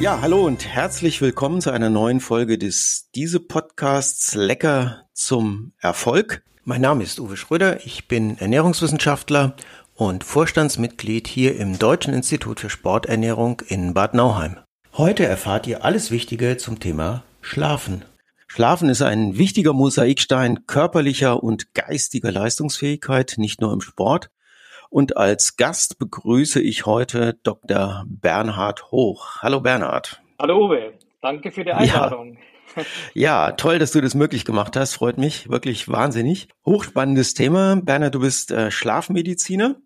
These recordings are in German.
Ja, hallo und herzlich willkommen zu einer neuen Folge des Diese Podcasts Lecker zum Erfolg. Mein Name ist Uwe Schröder, ich bin Ernährungswissenschaftler und Vorstandsmitglied hier im Deutschen Institut für Sporternährung in Bad Nauheim. Heute erfahrt ihr alles Wichtige zum Thema Schlafen. Schlafen ist ein wichtiger Mosaikstein körperlicher und geistiger Leistungsfähigkeit, nicht nur im Sport, und als Gast begrüße ich heute Dr. Bernhard Hoch. Hallo Bernhard. Hallo Uwe, danke für die Einladung. Ja. ja, toll, dass du das möglich gemacht hast. Freut mich wirklich wahnsinnig. Hochspannendes Thema. Bernhard, du bist äh, Schlafmediziner.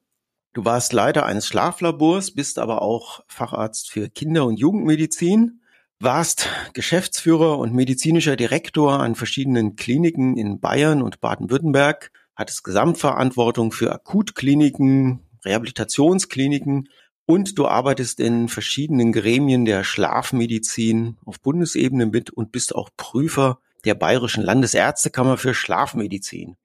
Du warst Leiter eines Schlaflabors, bist aber auch Facharzt für Kinder- und Jugendmedizin, warst Geschäftsführer und medizinischer Direktor an verschiedenen Kliniken in Bayern und Baden-Württemberg, hattest Gesamtverantwortung für Akutkliniken, Rehabilitationskliniken und du arbeitest in verschiedenen Gremien der Schlafmedizin auf Bundesebene mit und bist auch Prüfer der Bayerischen Landesärztekammer für Schlafmedizin.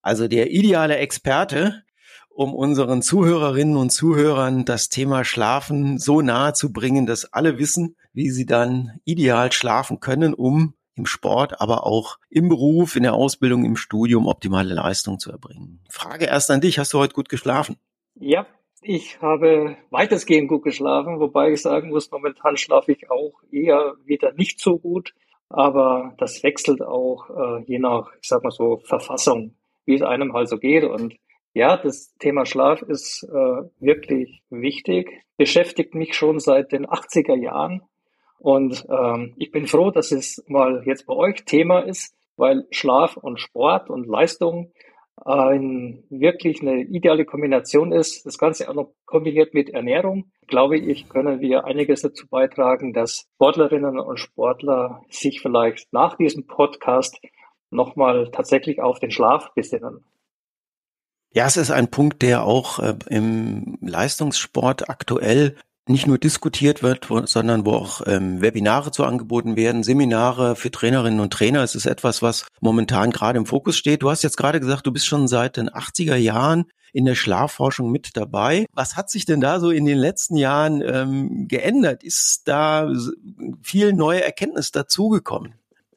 Also der ideale Experte, um unseren Zuhörerinnen und Zuhörern das Thema Schlafen so nahe zu bringen, dass alle wissen, wie sie dann ideal schlafen können, um im Sport, aber auch im Beruf, in der Ausbildung, im Studium optimale Leistung zu erbringen. Frage erst an dich, hast du heute gut geschlafen? Ja, ich habe weitestgehend gut geschlafen, wobei ich sagen muss, momentan schlafe ich auch eher wieder nicht so gut, aber das wechselt auch äh, je nach, ich sag mal so, Verfassung, wie es einem halt so geht. Und ja, das Thema Schlaf ist äh, wirklich wichtig, beschäftigt mich schon seit den 80er Jahren und ähm, ich bin froh, dass es mal jetzt bei euch Thema ist, weil Schlaf und Sport und Leistung ein, wirklich eine ideale Kombination ist. Das Ganze auch noch kombiniert mit Ernährung, glaube ich, können wir einiges dazu beitragen, dass Sportlerinnen und Sportler sich vielleicht nach diesem Podcast nochmal tatsächlich auf den Schlaf besinnen. Ja, es ist ein Punkt, der auch äh, im Leistungssport aktuell nicht nur diskutiert wird, wo, sondern wo auch ähm, Webinare zu angeboten werden, Seminare für Trainerinnen und Trainer. Es ist etwas, was momentan gerade im Fokus steht. Du hast jetzt gerade gesagt, du bist schon seit den 80er Jahren in der Schlafforschung mit dabei. Was hat sich denn da so in den letzten Jahren ähm, geändert? Ist da viel neue Erkenntnis dazugekommen?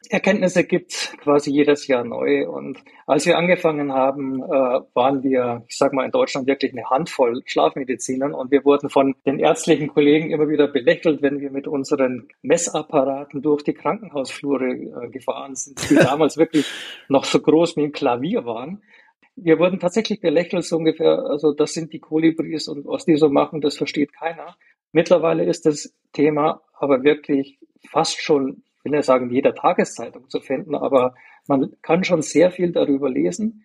Erkenntnisse gibt quasi jedes Jahr neu. Und als wir angefangen haben, äh, waren wir, ich sag mal, in Deutschland wirklich eine Handvoll Schlafmedizinern und wir wurden von den ärztlichen Kollegen immer wieder belächelt, wenn wir mit unseren Messapparaten durch die Krankenhausflure äh, gefahren sind, die damals wirklich noch so groß wie ein Klavier waren. Wir wurden tatsächlich belächelt, so ungefähr, also das sind die Kolibris und was die so machen, das versteht keiner. Mittlerweile ist das Thema aber wirklich fast schon will nicht sagen, jeder Tageszeitung zu finden, aber man kann schon sehr viel darüber lesen.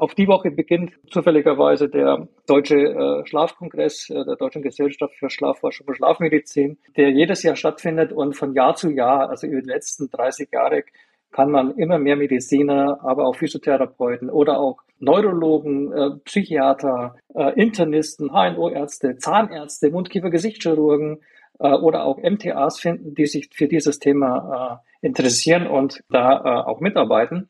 Auf die Woche beginnt zufälligerweise der Deutsche äh, Schlafkongress äh, der Deutschen Gesellschaft für Schlafforschung und Schlafmedizin, der jedes Jahr stattfindet und von Jahr zu Jahr, also über die letzten 30 Jahre, kann man immer mehr Mediziner, aber auch Physiotherapeuten oder auch Neurologen, äh, Psychiater, Internisten, HNO-Ärzte, Zahnärzte, Mundkiefer-Gesichtschirurgen, äh, oder auch MTAs finden, die sich für dieses Thema äh, interessieren und da äh, auch mitarbeiten.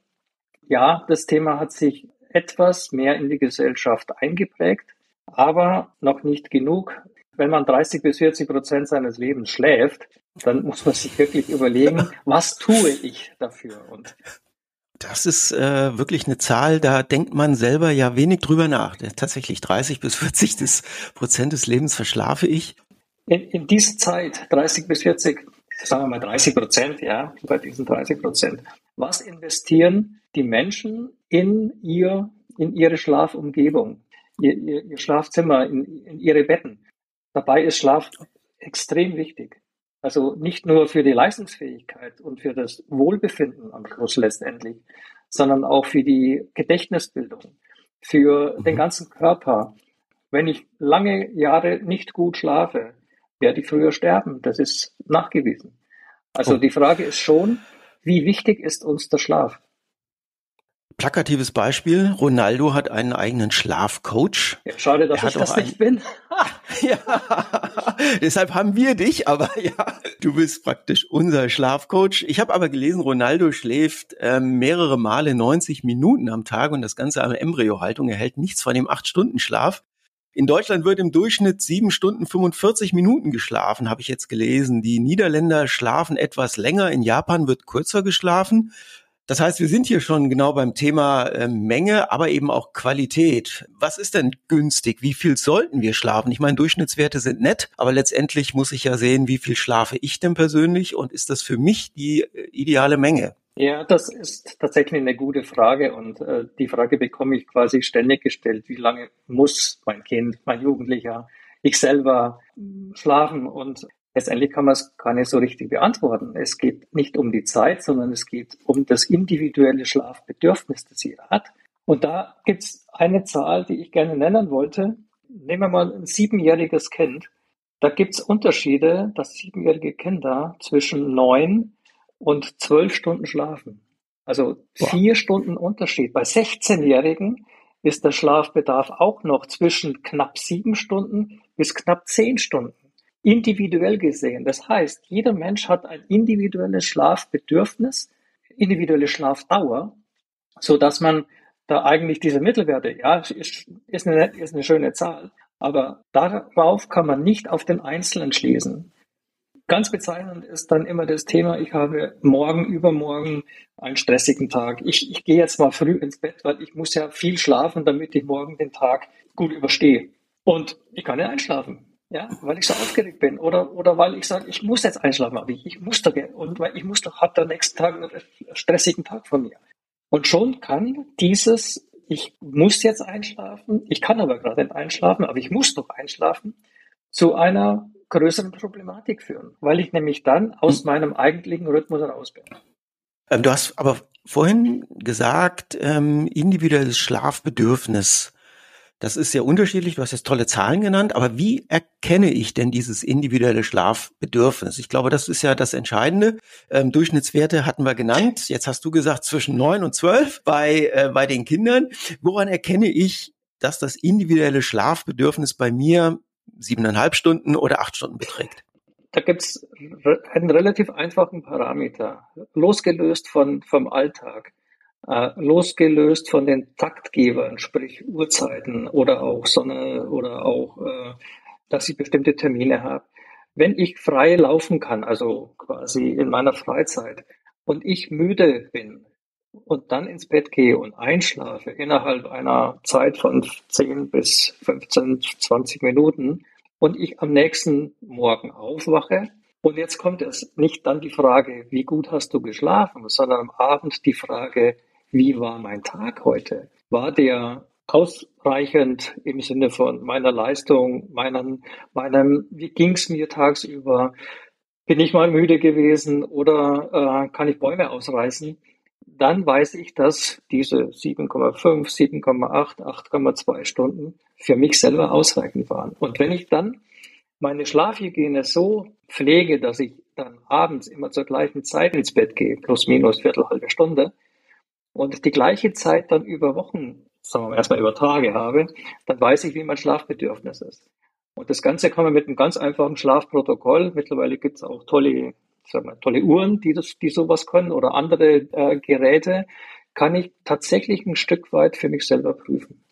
Ja, das Thema hat sich etwas mehr in die Gesellschaft eingeprägt, aber noch nicht genug. Wenn man 30 bis 40 Prozent seines Lebens schläft, dann muss man sich wirklich überlegen, was tue ich dafür? Und das ist äh, wirklich eine Zahl, da denkt man selber ja wenig drüber nach. Tatsächlich 30 bis 40 des Prozent des Lebens verschlafe ich in, in dieser Zeit, 30 bis 40, sagen wir mal 30 Prozent, ja, bei diesen 30 Prozent, was investieren die Menschen in ihr, in ihre Schlafumgebung, ihr, ihr, ihr Schlafzimmer, in, in ihre Betten? Dabei ist Schlaf extrem wichtig. Also nicht nur für die Leistungsfähigkeit und für das Wohlbefinden am Schluss letztendlich, sondern auch für die Gedächtnisbildung, für den mhm. ganzen Körper. Wenn ich lange Jahre nicht gut schlafe, werde ich früher sterben. Das ist nachgewiesen. Also oh. die Frage ist schon, wie wichtig ist uns der Schlaf? Plakatives Beispiel, Ronaldo hat einen eigenen Schlafcoach. Ja, schade, dass ich das nicht bin. ja, deshalb haben wir dich, aber ja, du bist praktisch unser Schlafcoach. Ich habe aber gelesen, Ronaldo schläft äh, mehrere Male 90 Minuten am Tag und das Ganze an Embryohaltung. Er hält nichts von dem 8-Stunden-Schlaf. In Deutschland wird im Durchschnitt sieben Stunden 45 Minuten geschlafen, habe ich jetzt gelesen. Die Niederländer schlafen etwas länger, in Japan wird kürzer geschlafen. Das heißt, wir sind hier schon genau beim Thema äh, Menge, aber eben auch Qualität. Was ist denn günstig? Wie viel sollten wir schlafen? Ich meine, Durchschnittswerte sind nett, aber letztendlich muss ich ja sehen, wie viel schlafe ich denn persönlich und ist das für mich die äh, ideale Menge? Ja, das ist tatsächlich eine gute Frage und äh, die Frage bekomme ich quasi ständig gestellt. Wie lange muss mein Kind, mein Jugendlicher, ich selber schlafen? Und Letztendlich kann man es gar nicht so richtig beantworten. Es geht nicht um die Zeit, sondern es geht um das individuelle Schlafbedürfnis, das jeder hat. Und da gibt es eine Zahl, die ich gerne nennen wollte. Nehmen wir mal ein siebenjähriges Kind. Da gibt es Unterschiede, dass siebenjährige Kinder zwischen neun und zwölf Stunden schlafen. Also vier Stunden Unterschied. Bei 16-Jährigen ist der Schlafbedarf auch noch zwischen knapp sieben Stunden bis knapp zehn Stunden individuell gesehen. Das heißt, jeder Mensch hat ein individuelles Schlafbedürfnis, individuelle Schlafdauer, so dass man da eigentlich diese Mittelwerte, ja, ist, ist, eine, ist eine schöne Zahl, aber darauf kann man nicht auf den Einzelnen schließen. Ganz bezeichnend ist dann immer das Thema, ich habe morgen, übermorgen einen stressigen Tag. Ich, ich gehe jetzt mal früh ins Bett, weil ich muss ja viel schlafen, damit ich morgen den Tag gut überstehe. Und ich kann nicht einschlafen. Ja, weil ich so aufgeregt bin oder, oder weil ich sage, ich muss jetzt einschlafen, aber ich, ich muss doch, und weil ich muss doch, habe der nächsten Tag einen stressigen Tag von mir. Und schon kann dieses, ich muss jetzt einschlafen, ich kann aber gerade nicht einschlafen, aber ich muss doch einschlafen, zu einer größeren Problematik führen, weil ich nämlich dann aus hm. meinem eigentlichen Rhythmus raus bin. Ähm, du hast aber vorhin gesagt, ähm, individuelles Schlafbedürfnis. Das ist sehr unterschiedlich. Du hast jetzt tolle Zahlen genannt, aber wie erkenne ich denn dieses individuelle Schlafbedürfnis? Ich glaube, das ist ja das Entscheidende. Ähm, Durchschnittswerte hatten wir genannt. Jetzt hast du gesagt zwischen neun und zwölf bei, äh, bei den Kindern. Woran erkenne ich, dass das individuelle Schlafbedürfnis bei mir siebeneinhalb Stunden oder acht Stunden beträgt? Da gibt's einen relativ einfachen Parameter, losgelöst von, vom Alltag äh, losgelöst von den Taktgebern, sprich Uhrzeiten oder auch Sonne oder auch, äh, dass ich bestimmte Termine habe. Wenn ich frei laufen kann, also quasi in meiner Freizeit, und ich müde bin und dann ins Bett gehe und einschlafe innerhalb einer Zeit von 10 bis 15, 20 Minuten und ich am nächsten Morgen aufwache, und jetzt kommt es nicht dann die Frage, wie gut hast du geschlafen, sondern am Abend die Frage, wie war mein Tag heute? War der ausreichend im Sinne von meiner Leistung, meinen, meinem, wie ging's mir tagsüber? Bin ich mal müde gewesen oder äh, kann ich Bäume ausreißen? Dann weiß ich, dass diese 7,5, 7,8, 8,2 Stunden für mich selber ausreichend waren. Und wenn ich dann meine Schlafhygiene so pflege, dass ich dann abends immer zur gleichen Zeit ins Bett gehe, plus minus Viertel, halbe Stunde, und die gleiche Zeit dann über Wochen, sagen wir mal erstmal über Tage habe, dann weiß ich, wie mein Schlafbedürfnis ist. Und das Ganze kann man mit einem ganz einfachen Schlafprotokoll, mittlerweile gibt es auch tolle, sagen wir, tolle Uhren, die, das, die sowas können oder andere äh, Geräte, kann ich tatsächlich ein Stück weit für mich selber prüfen.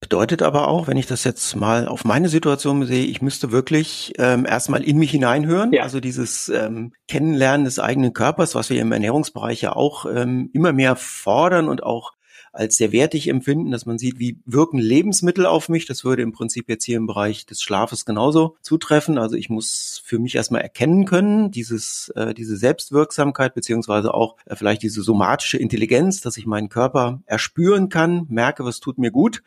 Bedeutet aber auch, wenn ich das jetzt mal auf meine Situation sehe, ich müsste wirklich ähm, erstmal in mich hineinhören. Ja. Also dieses ähm, Kennenlernen des eigenen Körpers, was wir im Ernährungsbereich ja auch ähm, immer mehr fordern und auch als sehr wertig empfinden, dass man sieht, wie wirken Lebensmittel auf mich. Das würde im Prinzip jetzt hier im Bereich des Schlafes genauso zutreffen. Also ich muss für mich erstmal erkennen können, dieses, äh, diese Selbstwirksamkeit beziehungsweise auch äh, vielleicht diese somatische Intelligenz, dass ich meinen Körper erspüren kann, merke, was tut mir gut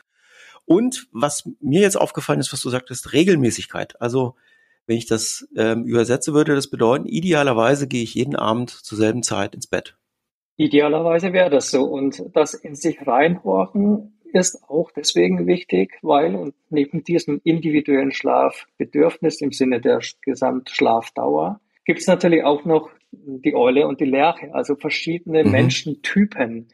und was mir jetzt aufgefallen ist, was du sagtest, Regelmäßigkeit. Also wenn ich das ähm, übersetze, würde das bedeuten, idealerweise gehe ich jeden Abend zur selben Zeit ins Bett. Idealerweise wäre das so. Und das in sich reinhorchen ist auch deswegen wichtig, weil und neben diesem individuellen Schlafbedürfnis im Sinne der Gesamtschlafdauer gibt es natürlich auch noch die Eule und die Lerche, also verschiedene mhm. Menschentypen,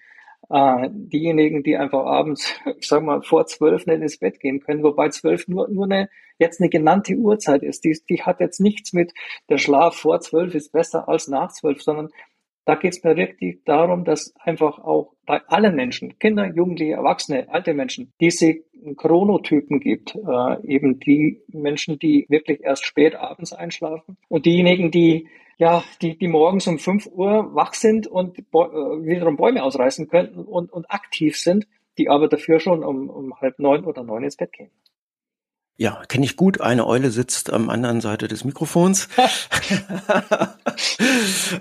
äh, diejenigen, die einfach abends, ich sag mal, vor zwölf nicht ins Bett gehen können, wobei zwölf nur, nur eine, jetzt eine genannte Uhrzeit ist. Die, die hat jetzt nichts mit, der Schlaf vor zwölf ist besser als nach zwölf, sondern Da geht es mir wirklich darum, dass einfach auch bei allen Menschen, Kinder, Jugendliche, Erwachsene, alte Menschen, diese Chronotypen gibt, äh, eben die Menschen, die wirklich erst spät abends einschlafen und diejenigen, die ja, die, die morgens um 5 Uhr wach sind und äh, wiederum Bäume ausreißen könnten und, und aktiv sind, die aber dafür schon um, um halb neun oder neun ins Bett gehen. Ja, kenne ich gut. Eine Eule sitzt am anderen Seite des Mikrofons.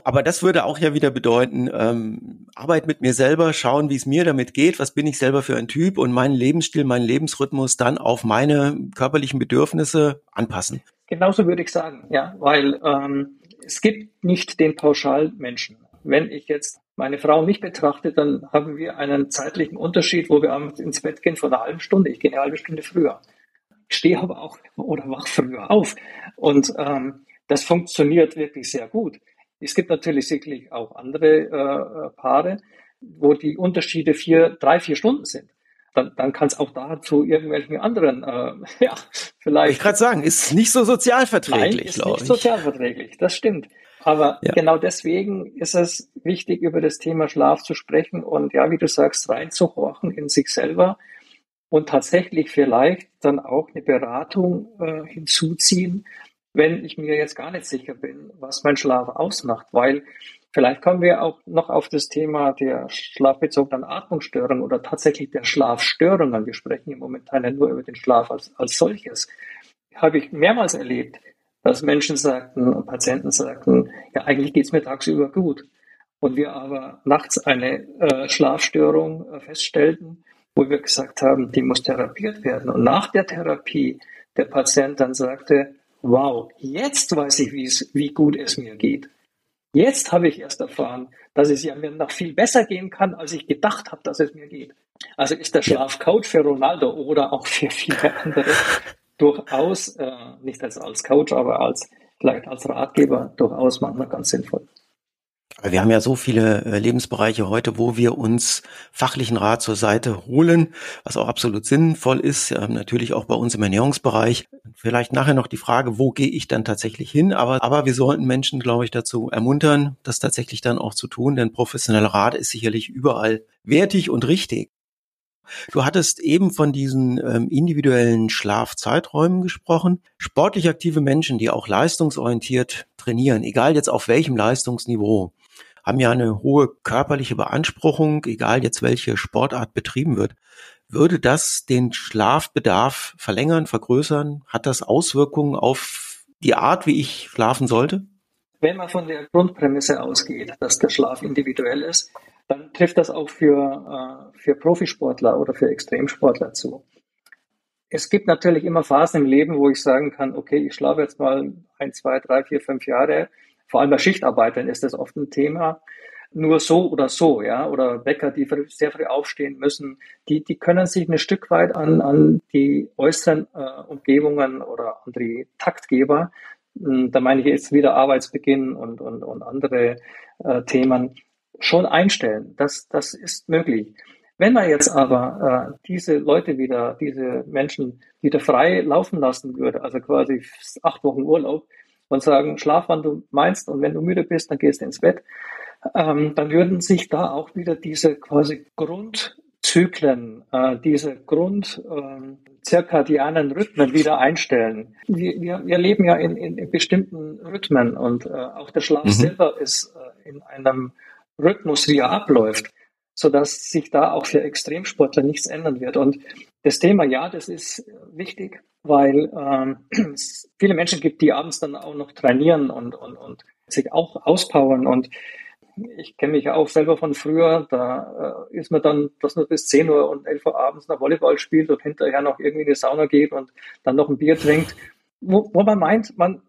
Aber das würde auch ja wieder bedeuten, ähm, Arbeit mit mir selber, schauen, wie es mir damit geht, was bin ich selber für ein Typ und meinen Lebensstil, meinen Lebensrhythmus dann auf meine körperlichen Bedürfnisse anpassen. Genauso würde ich sagen, ja, weil ähm, es gibt nicht den Pauschalmenschen. Wenn ich jetzt meine Frau mich betrachte, dann haben wir einen zeitlichen Unterschied, wo wir abends ins Bett gehen von einer halben Stunde. Ich gehe eine halbe Stunde früher stehe aber auch oder wach früher auf. Und ähm, das funktioniert wirklich sehr gut. Es gibt natürlich sicherlich auch andere äh, Paare, wo die Unterschiede vier, drei, vier Stunden sind. Dann, dann kann es auch da zu irgendwelchen anderen, äh, ja, vielleicht. Ich gerade sagen, ist nicht so sozialverträglich, glaube ich. Nicht sozialverträglich, das stimmt. Aber ja. genau deswegen ist es wichtig, über das Thema Schlaf zu sprechen und ja, wie du sagst, reinzuhorchen in sich selber und tatsächlich vielleicht dann auch eine Beratung äh, hinzuziehen, wenn ich mir jetzt gar nicht sicher bin, was mein Schlaf ausmacht, weil vielleicht kommen wir auch noch auf das Thema der schlafbezogenen Atmungsstörungen oder tatsächlich der Schlafstörungen. Wir sprechen im Moment nur über den Schlaf als, als solches. Habe ich mehrmals erlebt, dass Menschen sagten, Patienten sagten, ja, eigentlich geht's mir tagsüber gut. Und wir aber nachts eine äh, Schlafstörung äh, feststellten, wo wir gesagt haben, die muss therapiert werden. Und nach der Therapie der Patient dann sagte, wow, jetzt weiß ich, wie, gut es mir geht. Jetzt habe ich erst erfahren, dass es ja mir noch viel besser gehen kann, als ich gedacht habe, dass es mir geht. Also ist der Schlafcoach für Ronaldo oder auch für viele andere durchaus, äh, nicht als, als Coach, aber als vielleicht als Ratgeber durchaus manchmal ganz sinnvoll. Wir haben ja so viele äh, Lebensbereiche heute, wo wir uns fachlichen Rat zur Seite holen, was auch absolut sinnvoll ist. Natürlich auch bei uns im Ernährungsbereich. Vielleicht nachher noch die Frage, wo gehe ich dann tatsächlich hin? Aber, aber wir sollten Menschen, glaube ich, dazu ermuntern, das tatsächlich dann auch zu tun, denn professioneller Rat ist sicherlich überall wertig und richtig. Du hattest eben von diesen ähm, individuellen Schlafzeiträumen gesprochen. Sportlich aktive Menschen, die auch leistungsorientiert trainieren, egal jetzt auf welchem Leistungsniveau, haben ja eine hohe körperliche Beanspruchung, egal jetzt welche Sportart betrieben wird. Würde das den Schlafbedarf verlängern, vergrößern? Hat das Auswirkungen auf die Art, wie ich schlafen sollte? Wenn man von der Grundprämisse ausgeht, dass der Schlaf individuell ist, dann trifft das auch für, äh, für Profisportler oder für Extremsportler zu. Es gibt natürlich immer Phasen im Leben, wo ich sagen kann, okay, ich schlafe jetzt mal ein, zwei, drei, vier, fünf Jahre vor allem bei Schichtarbeitern ist das oft ein Thema. Nur so oder so, ja, oder Bäcker, die sehr früh aufstehen müssen, die, die können sich ein Stück weit an, an die äußeren äh, Umgebungen oder an die Taktgeber, hm, da meine ich jetzt wieder Arbeitsbeginn und, und, und andere äh, Themen, schon einstellen. Das, das ist möglich. Wenn man jetzt aber äh, diese Leute wieder, diese Menschen wieder frei laufen lassen würde, also quasi acht Wochen Urlaub, und sagen, schlaf, wann du meinst und wenn du müde bist, dann gehst du ins Bett, ähm, dann würden sich da auch wieder diese quasi Grundzyklen, äh, diese Grund ähm, zirkadianen Rhythmen wieder einstellen. Wir, wir, leben ja in, in, bestimmten Rhythmen und äh, auch der Schlaf mhm. selber ist äh, in einem Rhythmus, wie er abläuft, so dass sich da auch für Extremsportler nichts ändern wird. Und das Thema, ja, das ist wichtig, weil ähm, es viele Menschen gibt, die abends dann auch noch trainieren und, und, und sich auch auspowern. Und ich kenne mich auch selber von früher, da äh, ist man dann, dass man bis 10 Uhr und 11 Uhr abends noch Volleyball spielt und hinterher noch irgendwie in die Sauna geht und dann noch ein Bier trinkt, wo, wo man meint, man,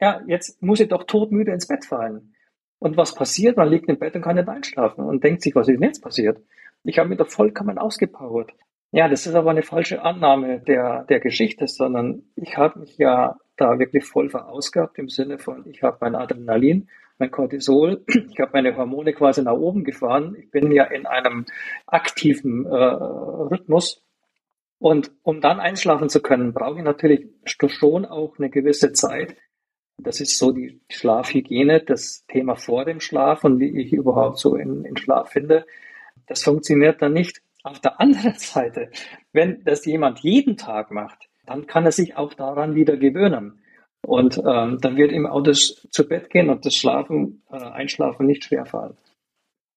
ja, jetzt muss ich doch todmüde ins Bett fallen. Und was passiert? Man liegt im Bett und kann nicht einschlafen und denkt sich, was ist denn jetzt passiert? Ich habe mich doch vollkommen ausgepowert. Ja, das ist aber eine falsche Annahme der, der Geschichte, sondern ich habe mich ja da wirklich voll verausgabt im Sinne von, ich habe mein Adrenalin, mein Cortisol, ich habe meine Hormone quasi nach oben gefahren. Ich bin ja in einem aktiven äh, Rhythmus. Und um dann einschlafen zu können, brauche ich natürlich schon auch eine gewisse Zeit, Das ist so die Schlafhygiene, das Thema vor dem Schlaf und wie ich überhaupt so in, in Schlaf finde. Das funktioniert dann nicht. Auf der anderen Seite, wenn das jemand jeden Tag macht, dann kann er sich auch daran wieder gewöhnen. Und ähm, dann wird ihm auch das zu Bett gehen und das Schlafen, äh, Einschlafen nicht schwerfallen.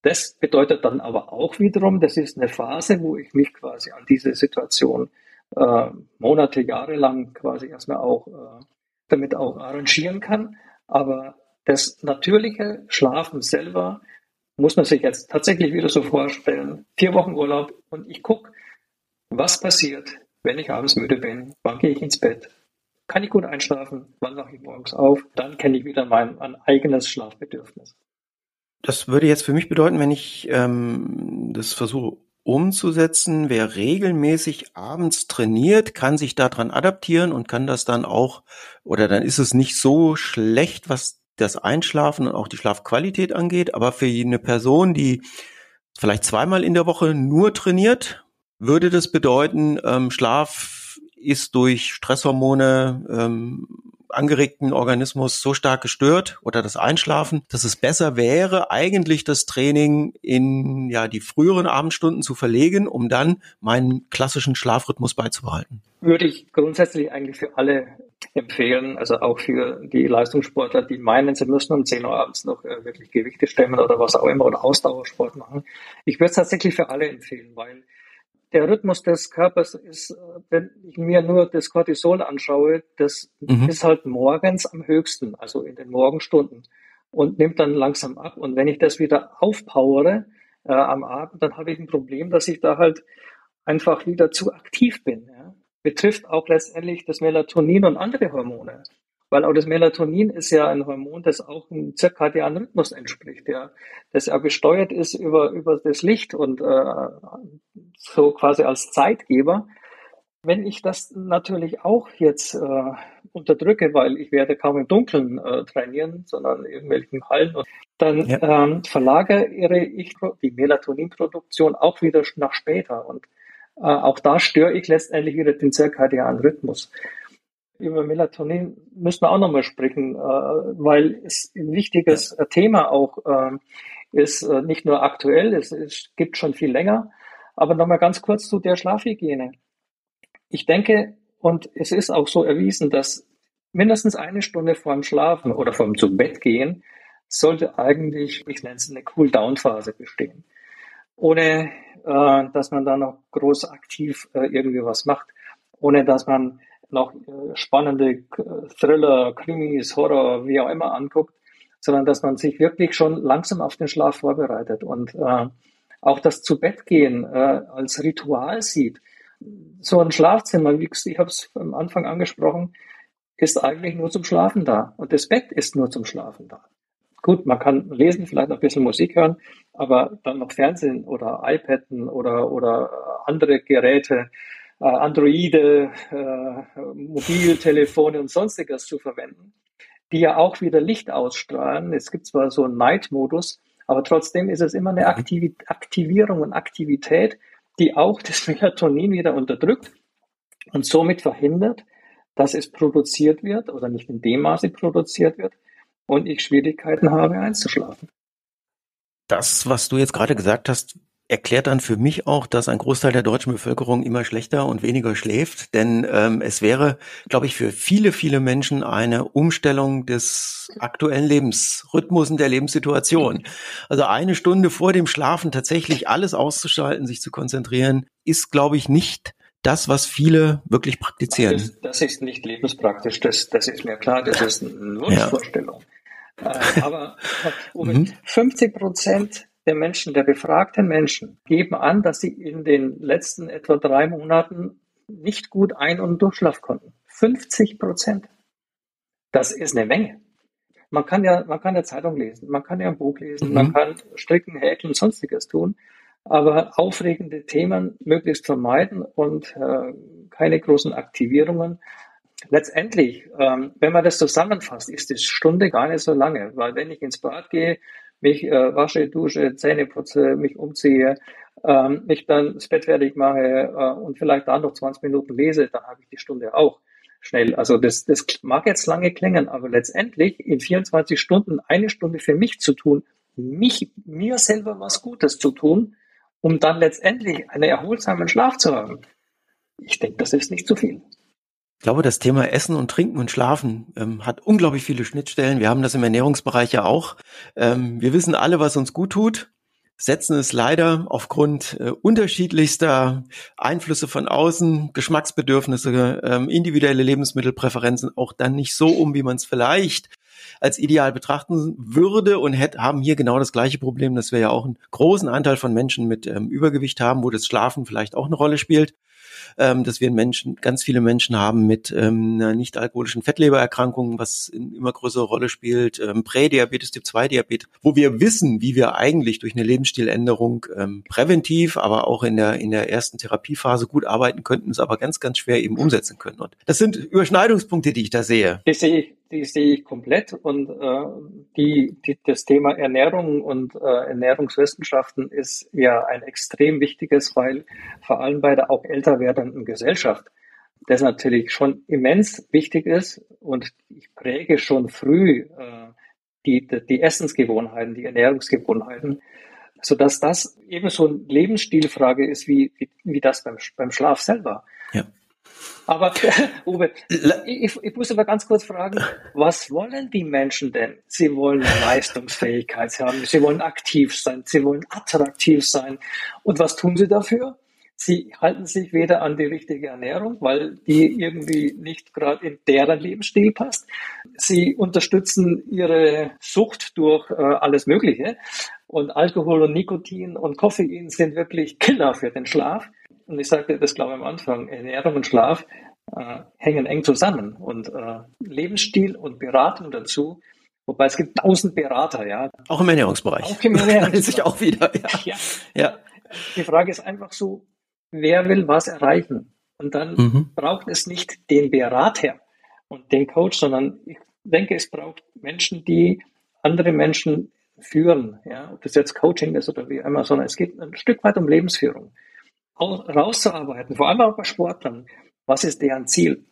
Das bedeutet dann aber auch wiederum, das ist eine Phase, wo ich mich quasi an diese Situation äh, Monate, Jahre lang quasi erstmal auch äh, damit auch arrangieren kann. Aber das natürliche Schlafen selber muss man sich jetzt tatsächlich wieder so vorstellen. Vier Wochen Urlaub und ich gucke, was passiert, wenn ich abends müde bin. Wann gehe ich ins Bett? Kann ich gut einschlafen? Wann wache ich morgens auf? Dann kenne ich wieder mein, mein eigenes Schlafbedürfnis. Das würde jetzt für mich bedeuten, wenn ich ähm, das versuche umzusetzen. Wer regelmäßig abends trainiert, kann sich daran adaptieren und kann das dann auch, oder dann ist es nicht so schlecht, was das Einschlafen und auch die Schlafqualität angeht. Aber für eine Person, die vielleicht zweimal in der Woche nur trainiert, würde das bedeuten, ähm, Schlaf ist durch Stresshormone ähm, angeregten Organismus so stark gestört oder das Einschlafen, dass es besser wäre, eigentlich das Training in ja die früheren Abendstunden zu verlegen, um dann meinen klassischen Schlafrhythmus beizubehalten. Würde ich grundsätzlich eigentlich für alle empfehlen, also auch für die Leistungssportler, die meinen, sie müssen um 10 Uhr abends noch äh, wirklich Gewichte stemmen oder was auch immer oder Ausdauersport machen. Ich würde es tatsächlich für alle empfehlen, weil der Rhythmus des Körpers ist, äh, wenn ich mir nur das Cortisol anschaue, das mhm. ist halt morgens am höchsten, also in den Morgenstunden und nimmt dann langsam ab. Und wenn ich das wieder aufpowere äh, am Abend, dann habe ich ein Problem, dass ich da halt einfach wieder zu aktiv bin. Ja? Betrifft auch letztendlich das Melatonin und andere Hormone. Weil auch das Melatonin ist ja ein Hormon, das auch einem zirkadianen Rhythmus entspricht, ja, das ja gesteuert ist über, über das Licht und äh, so quasi als Zeitgeber. Wenn ich das natürlich auch jetzt äh, unterdrücke, weil ich werde kaum im Dunkeln äh, trainieren, sondern in irgendwelchen Hallen, dann ja. ähm, verlagere ich die Melatoninproduktion auch wieder nach später. Und äh, auch da störe ich letztendlich wieder den zirkadianen Rhythmus über Melatonin müssen wir auch nochmal sprechen, äh, weil es ein wichtiges ja. Thema auch äh, ist, äh, nicht nur aktuell, es, es gibt schon viel länger. Aber nochmal ganz kurz zu der Schlafhygiene. Ich denke, und es ist auch so erwiesen, dass mindestens eine Stunde vor dem Schlafen oder vor dem zu Bett gehen sollte eigentlich, ich nenne es eine Cool-Down-Phase bestehen. Ohne, äh, dass man da noch groß aktiv äh, irgendwie was macht, ohne dass man noch äh, spannende äh, Thriller, Krimis, Horror, wie auch immer anguckt, sondern dass man sich wirklich schon langsam auf den Schlaf vorbereitet und äh, auch das zu Bett gehen äh, als Ritual sieht. So ein Schlafzimmer, wie ich habe es am Anfang angesprochen, ist eigentlich nur zum Schlafen da und das Bett ist nur zum Schlafen da. Gut, man kann lesen, vielleicht noch ein bisschen Musik hören, aber dann noch Fernsehen oder iPaden oder, oder andere Geräte äh, Androide, äh, Mobiltelefone und sonstiges zu verwenden, die ja auch wieder Licht ausstrahlen. Es gibt zwar so einen Night-Modus, aber trotzdem ist es immer eine Aktiv Aktivierung und Aktivität, die auch das Melatonin wieder unterdrückt und somit verhindert, dass es produziert wird oder nicht in dem Maße produziert wird und ich Schwierigkeiten habe einzuschlafen. Das, was du jetzt gerade gesagt hast, erklärt dann für mich auch, dass ein Großteil der deutschen Bevölkerung immer schlechter und weniger schläft. Denn ähm, es wäre, glaube ich, für viele, viele Menschen eine Umstellung des aktuellen Lebensrhythmus und der Lebenssituation. Also eine Stunde vor dem Schlafen tatsächlich alles auszuschalten, sich zu konzentrieren, ist, glaube ich, nicht das, was viele wirklich praktizieren. Das ist, das ist nicht lebenspraktisch, das, das ist mir klar, das ist eine Wunschvorstellung. Ja. Äh, aber 50 Prozent der Menschen, der befragten Menschen, geben an, dass sie in den letzten etwa drei Monaten nicht gut ein- und durchschlafen konnten. 50 Prozent. Das ist eine Menge. Man kann ja, man kann ja Zeitung lesen, man kann ja ein Buch lesen, mhm. man kann stricken, häkeln und sonstiges tun, aber aufregende Themen möglichst vermeiden und äh, keine großen Aktivierungen. Letztendlich, ähm, wenn man das zusammenfasst, ist die Stunde gar nicht so lange, weil wenn ich ins Bad gehe, mich äh, wasche, dusche, Zähne putze, mich umziehe, ähm, mich dann das Bett fertig mache äh, und vielleicht dann noch 20 Minuten lese, dann habe ich die Stunde auch. schnell. Also das, das mag jetzt lange klingen, aber letztendlich in 24 Stunden eine Stunde für mich zu tun, mich, mir selber was Gutes zu tun, um dann letztendlich einen erholsamen Schlaf zu haben. Ich denke, das ist nicht zu viel. Ich glaube, das Thema Essen und Trinken und Schlafen ähm, hat unglaublich viele Schnittstellen. Wir haben das im Ernährungsbereich ja auch. Ähm, wir wissen alle, was uns gut tut setzen es leider aufgrund äh, unterschiedlichster Einflüsse von außen, Geschmacksbedürfnisse, ähm, individuelle Lebensmittelpräferenzen auch dann nicht so um, wie man es vielleicht als ideal betrachten würde und hätte, haben hier genau das gleiche Problem, dass wir ja auch einen großen Anteil von Menschen mit ähm, Übergewicht haben, wo das Schlafen vielleicht auch eine Rolle spielt ähm, dass wir Menschen, ganz viele Menschen haben mit ähm, einer nicht alkoholischen Fettlebererkrankung, was eine immer größere Rolle spielt, ähm, Prädiabetes, Typ 2 Diabetes, wo wir wissen, wie wir eigentlich durch eine Lebensstiländerung ähm, präventiv, aber auch in der, in der ersten Therapiephase gut arbeiten könnten, es aber ganz, ganz schwer eben umsetzen können. Und das sind Überschneidungspunkte, die ich da sehe. Das sehe ich die sehe ich komplett und äh, die, die, das Thema Ernährung und äh, Ernährungswissenschaften ist ja ein extrem wichtiges, weil vor allem bei der auch älter werdenden Gesellschaft das natürlich schon immens wichtig ist und ich präge schon früh äh, die, die Essensgewohnheiten, die Ernährungsgewohnheiten, so dass das eben so eine Lebensstilfrage ist wie, wie, wie das beim, beim Schlaf selber. Aber Uwe, ich, ich muss aber ganz kurz fragen, was wollen die Menschen denn? Sie wollen Leistungsfähigkeit haben, sie wollen aktiv sein, sie wollen attraktiv sein. Und was tun sie dafür? Sie halten sich weder an die richtige Ernährung, weil die irgendwie nicht gerade in deren Lebensstil passt. Sie unterstützen ihre Sucht durch äh, alles Mögliche. Und Alkohol und Nikotin und Koffein sind wirklich Killer für den Schlaf und ich sagte das, glaube ich, am Anfang, Ernährung und Schlaf äh, hängen eng zusammen und äh, Lebensstil und Beratung dazu. Wobei es gibt tausend Berater, ja. Auch im Ernährungsbereich. Auch im Ernährungsbereich. sich auch wieder, ja. ja. ja. Die Frage ist einfach so, wer will was erreichen? Und dann mhm. braucht es nicht den Berater und den Coach, sondern ich denke, es braucht Menschen, die andere Menschen führen, ja, ob das jetzt Coaching ist oder wie immer, sondern es geht ein Stück weit um Lebensführung rauszuarbeiten, vor allem auch bei Sportlern. Was ist deren Ziel?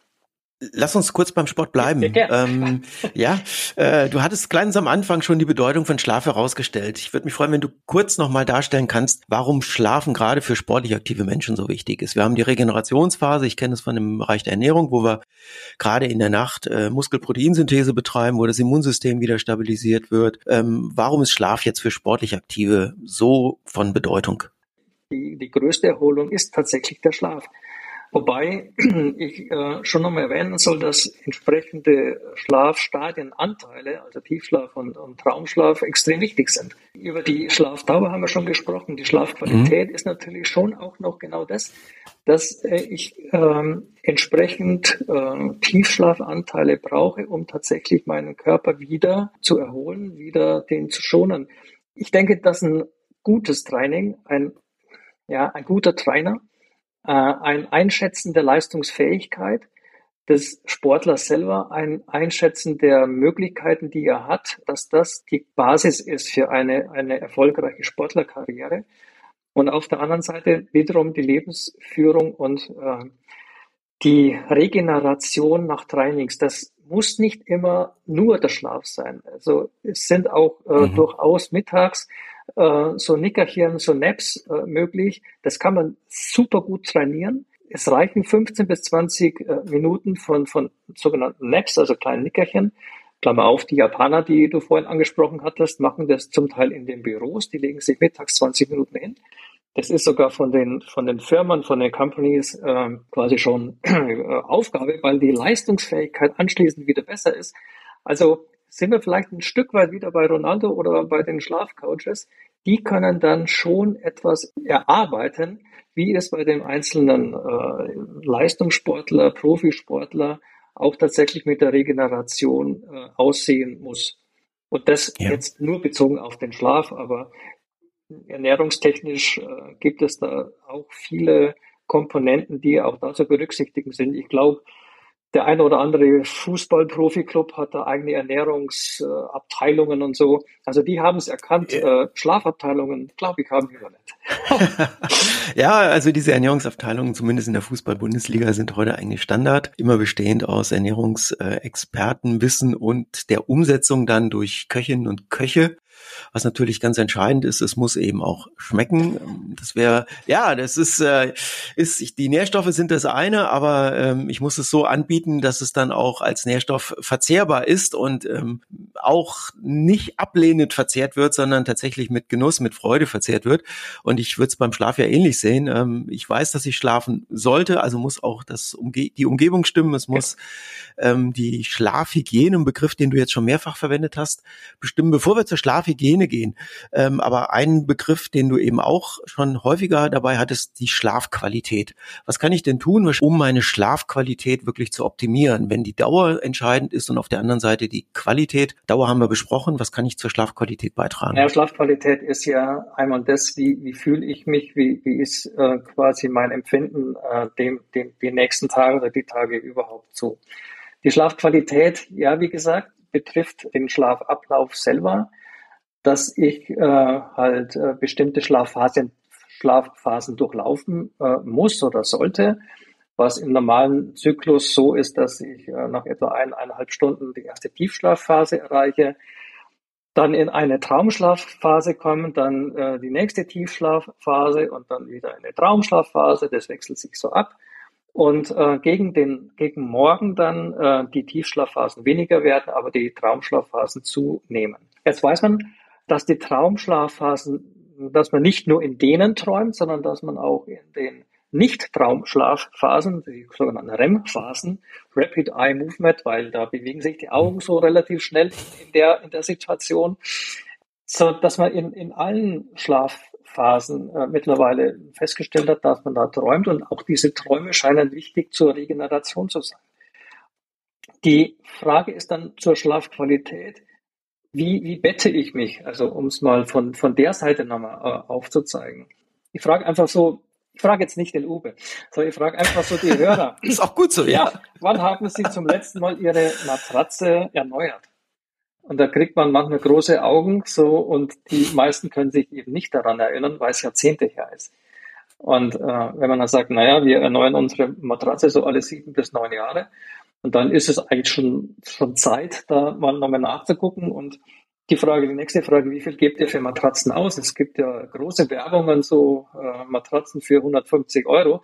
Lass uns kurz beim Sport bleiben. Ja, ähm, ja äh, du hattest kleines am Anfang schon die Bedeutung von Schlaf herausgestellt. Ich würde mich freuen, wenn du kurz nochmal darstellen kannst, warum Schlafen gerade für sportlich aktive Menschen so wichtig ist. Wir haben die Regenerationsphase, ich kenne es von dem Bereich der Ernährung, wo wir gerade in der Nacht äh, Muskelproteinsynthese betreiben, wo das Immunsystem wieder stabilisiert wird. Ähm, warum ist Schlaf jetzt für sportlich Aktive so von Bedeutung? Die, die größte Erholung ist tatsächlich der Schlaf. Wobei ich äh, schon nochmal erwähnen soll, dass entsprechende Schlafstadienanteile, also Tiefschlaf und, und, Traumschlaf, extrem wichtig sind. Über die Schlafdauer haben wir schon gesprochen. Die Schlafqualität mhm. ist natürlich schon auch noch genau das, dass äh, ich äh, entsprechend äh, Tiefschlafanteile brauche, um tatsächlich meinen Körper wieder zu erholen, wieder den zu schonen. Ich denke, dass ein gutes Training, ein ja, ein guter Trainer, äh, ein Einschätzen der Leistungsfähigkeit des Sportlers selber, ein Einschätzen der Möglichkeiten, die er hat, dass das die Basis ist für eine, eine erfolgreiche Sportlerkarriere. Und auf der anderen Seite wiederum die Lebensführung und äh, die Regeneration nach Trainings. Das muss nicht immer nur der Schlaf sein. Also es sind auch äh, mhm. durchaus mittags äh, so Nickerchen, so Naps äh, möglich. Das kann man super gut trainieren. Es reichen 15 bis 20 äh, Minuten von, von sogenannten Naps, also kleinen Nickerchen. Klammer auf, die Japaner, die du vorhin angesprochen hattest, machen das zum Teil in den Büros. Die legen sich mittags 20 Minuten hin. Das ist sogar von den, von den Firmen, von den Companies äh, quasi schon äh, Aufgabe, weil die Leistungsfähigkeit anschließend wieder besser ist. Also sind wir vielleicht ein Stück weit wieder bei Ronaldo oder bei den Schlafcoaches. Die können dann schon etwas erarbeiten, wie es bei dem einzelnen äh, Leistungssportler, Profisportler auch tatsächlich mit der Regeneration äh, aussehen muss. Und das ja. jetzt nur bezogen auf den Schlaf, aber ernährungstechnisch äh, gibt es da auch viele Komponenten, die auch da zu berücksichtigen sind. Ich glaube, der eine oder andere Fußball-Profi-Club hat da eigene Ernährungsabteilungen und so. Also die haben es erkannt. Ja. Äh, Schlafabteilungen, glaube ich, haben wir noch nicht. ja, also diese Ernährungsabteilungen, zumindest in der Fußball-Bundesliga, sind heute eigentlich Standard. Immer bestehend aus Ernährungsexpertenwissen und der Umsetzung dann durch Köchinnen und Köche. Was natürlich ganz entscheidend ist, es muss eben auch schmecken. Das wäre, ja, das ist, äh, ist, die Nährstoffe sind das eine, aber ähm, ich muss es so anbieten, dass es dann auch als Nährstoff verzehrbar ist und ähm, auch nicht ablehnend verzehrt wird, sondern tatsächlich mit Genuss, mit Freude verzehrt wird. Und ich würde es beim Schlaf ja ähnlich sehen. Ähm, ich weiß, dass ich schlafen sollte, also muss auch das Umge die Umgebung stimmen. Es muss ähm, die Schlafhygiene, ein Begriff, den du jetzt schon mehrfach verwendet hast, bestimmen. Bevor wir zur Schlafhygiene gehen, ähm, aber ein Begriff, den du eben auch schon häufiger dabei hattest, die Schlafqualität. Was kann ich denn tun, um meine Schlafqualität wirklich zu optimieren, wenn die Dauer entscheidend ist und auf der anderen Seite die Qualität? Dauer haben wir besprochen. Was kann ich zur Schlafqualität beitragen? Ja, Schlafqualität ist ja einmal das, wie, wie fühle ich mich, wie, wie ist äh, quasi mein Empfinden äh, dem, dem, die nächsten Tage oder die Tage überhaupt so. Die Schlafqualität, ja, wie gesagt, betrifft den Schlafablauf selber, dass ich äh, halt äh, bestimmte Schlafphasen, Schlafphasen durchlaufen äh, muss oder sollte, was im normalen Zyklus so ist, dass ich äh, nach etwa eineinhalb Stunden die erste Tiefschlafphase erreiche, dann in eine Traumschlafphase komme, dann äh, die nächste Tiefschlafphase und dann wieder eine Traumschlafphase. Das wechselt sich so ab und äh, gegen den gegen morgen dann äh, die Tiefschlafphasen weniger werden, aber die Traumschlafphasen zunehmen. Jetzt weiß man, dass die Traumschlafphasen, dass man nicht nur in denen träumt, sondern dass man auch in den nicht-Traumschlafphasen, die sogenannten REM-Phasen, Rapid Eye Movement, weil da bewegen sich die Augen so relativ schnell in der, in der Situation, so dass man in, in allen Schlaf Phasen äh, mittlerweile festgestellt hat, dass man da träumt und auch diese Träume scheinen wichtig zur Regeneration zu sein. Die Frage ist dann zur Schlafqualität. Wie, wie bette ich mich? Also um es mal von, von der Seite nochmal äh, aufzuzeigen. Ich frage einfach so, ich frage jetzt nicht den Uwe, sondern ich frage einfach so die Hörer. ist auch gut so, ja. ja. Wann haben Sie zum letzten Mal Ihre Matratze erneuert? Und da kriegt man manchmal große Augen so und die meisten können sich eben nicht daran erinnern, weil es Jahrzehnte her ist. Und äh, wenn man dann sagt, naja, wir erneuern unsere Matratze so alle sieben bis neun Jahre, und dann ist es eigentlich schon, schon Zeit, da mal nochmal nachzugucken. Und die Frage, die nächste Frage, wie viel gebt ihr für Matratzen aus? Es gibt ja große Werbungen, so äh, Matratzen für 150 Euro.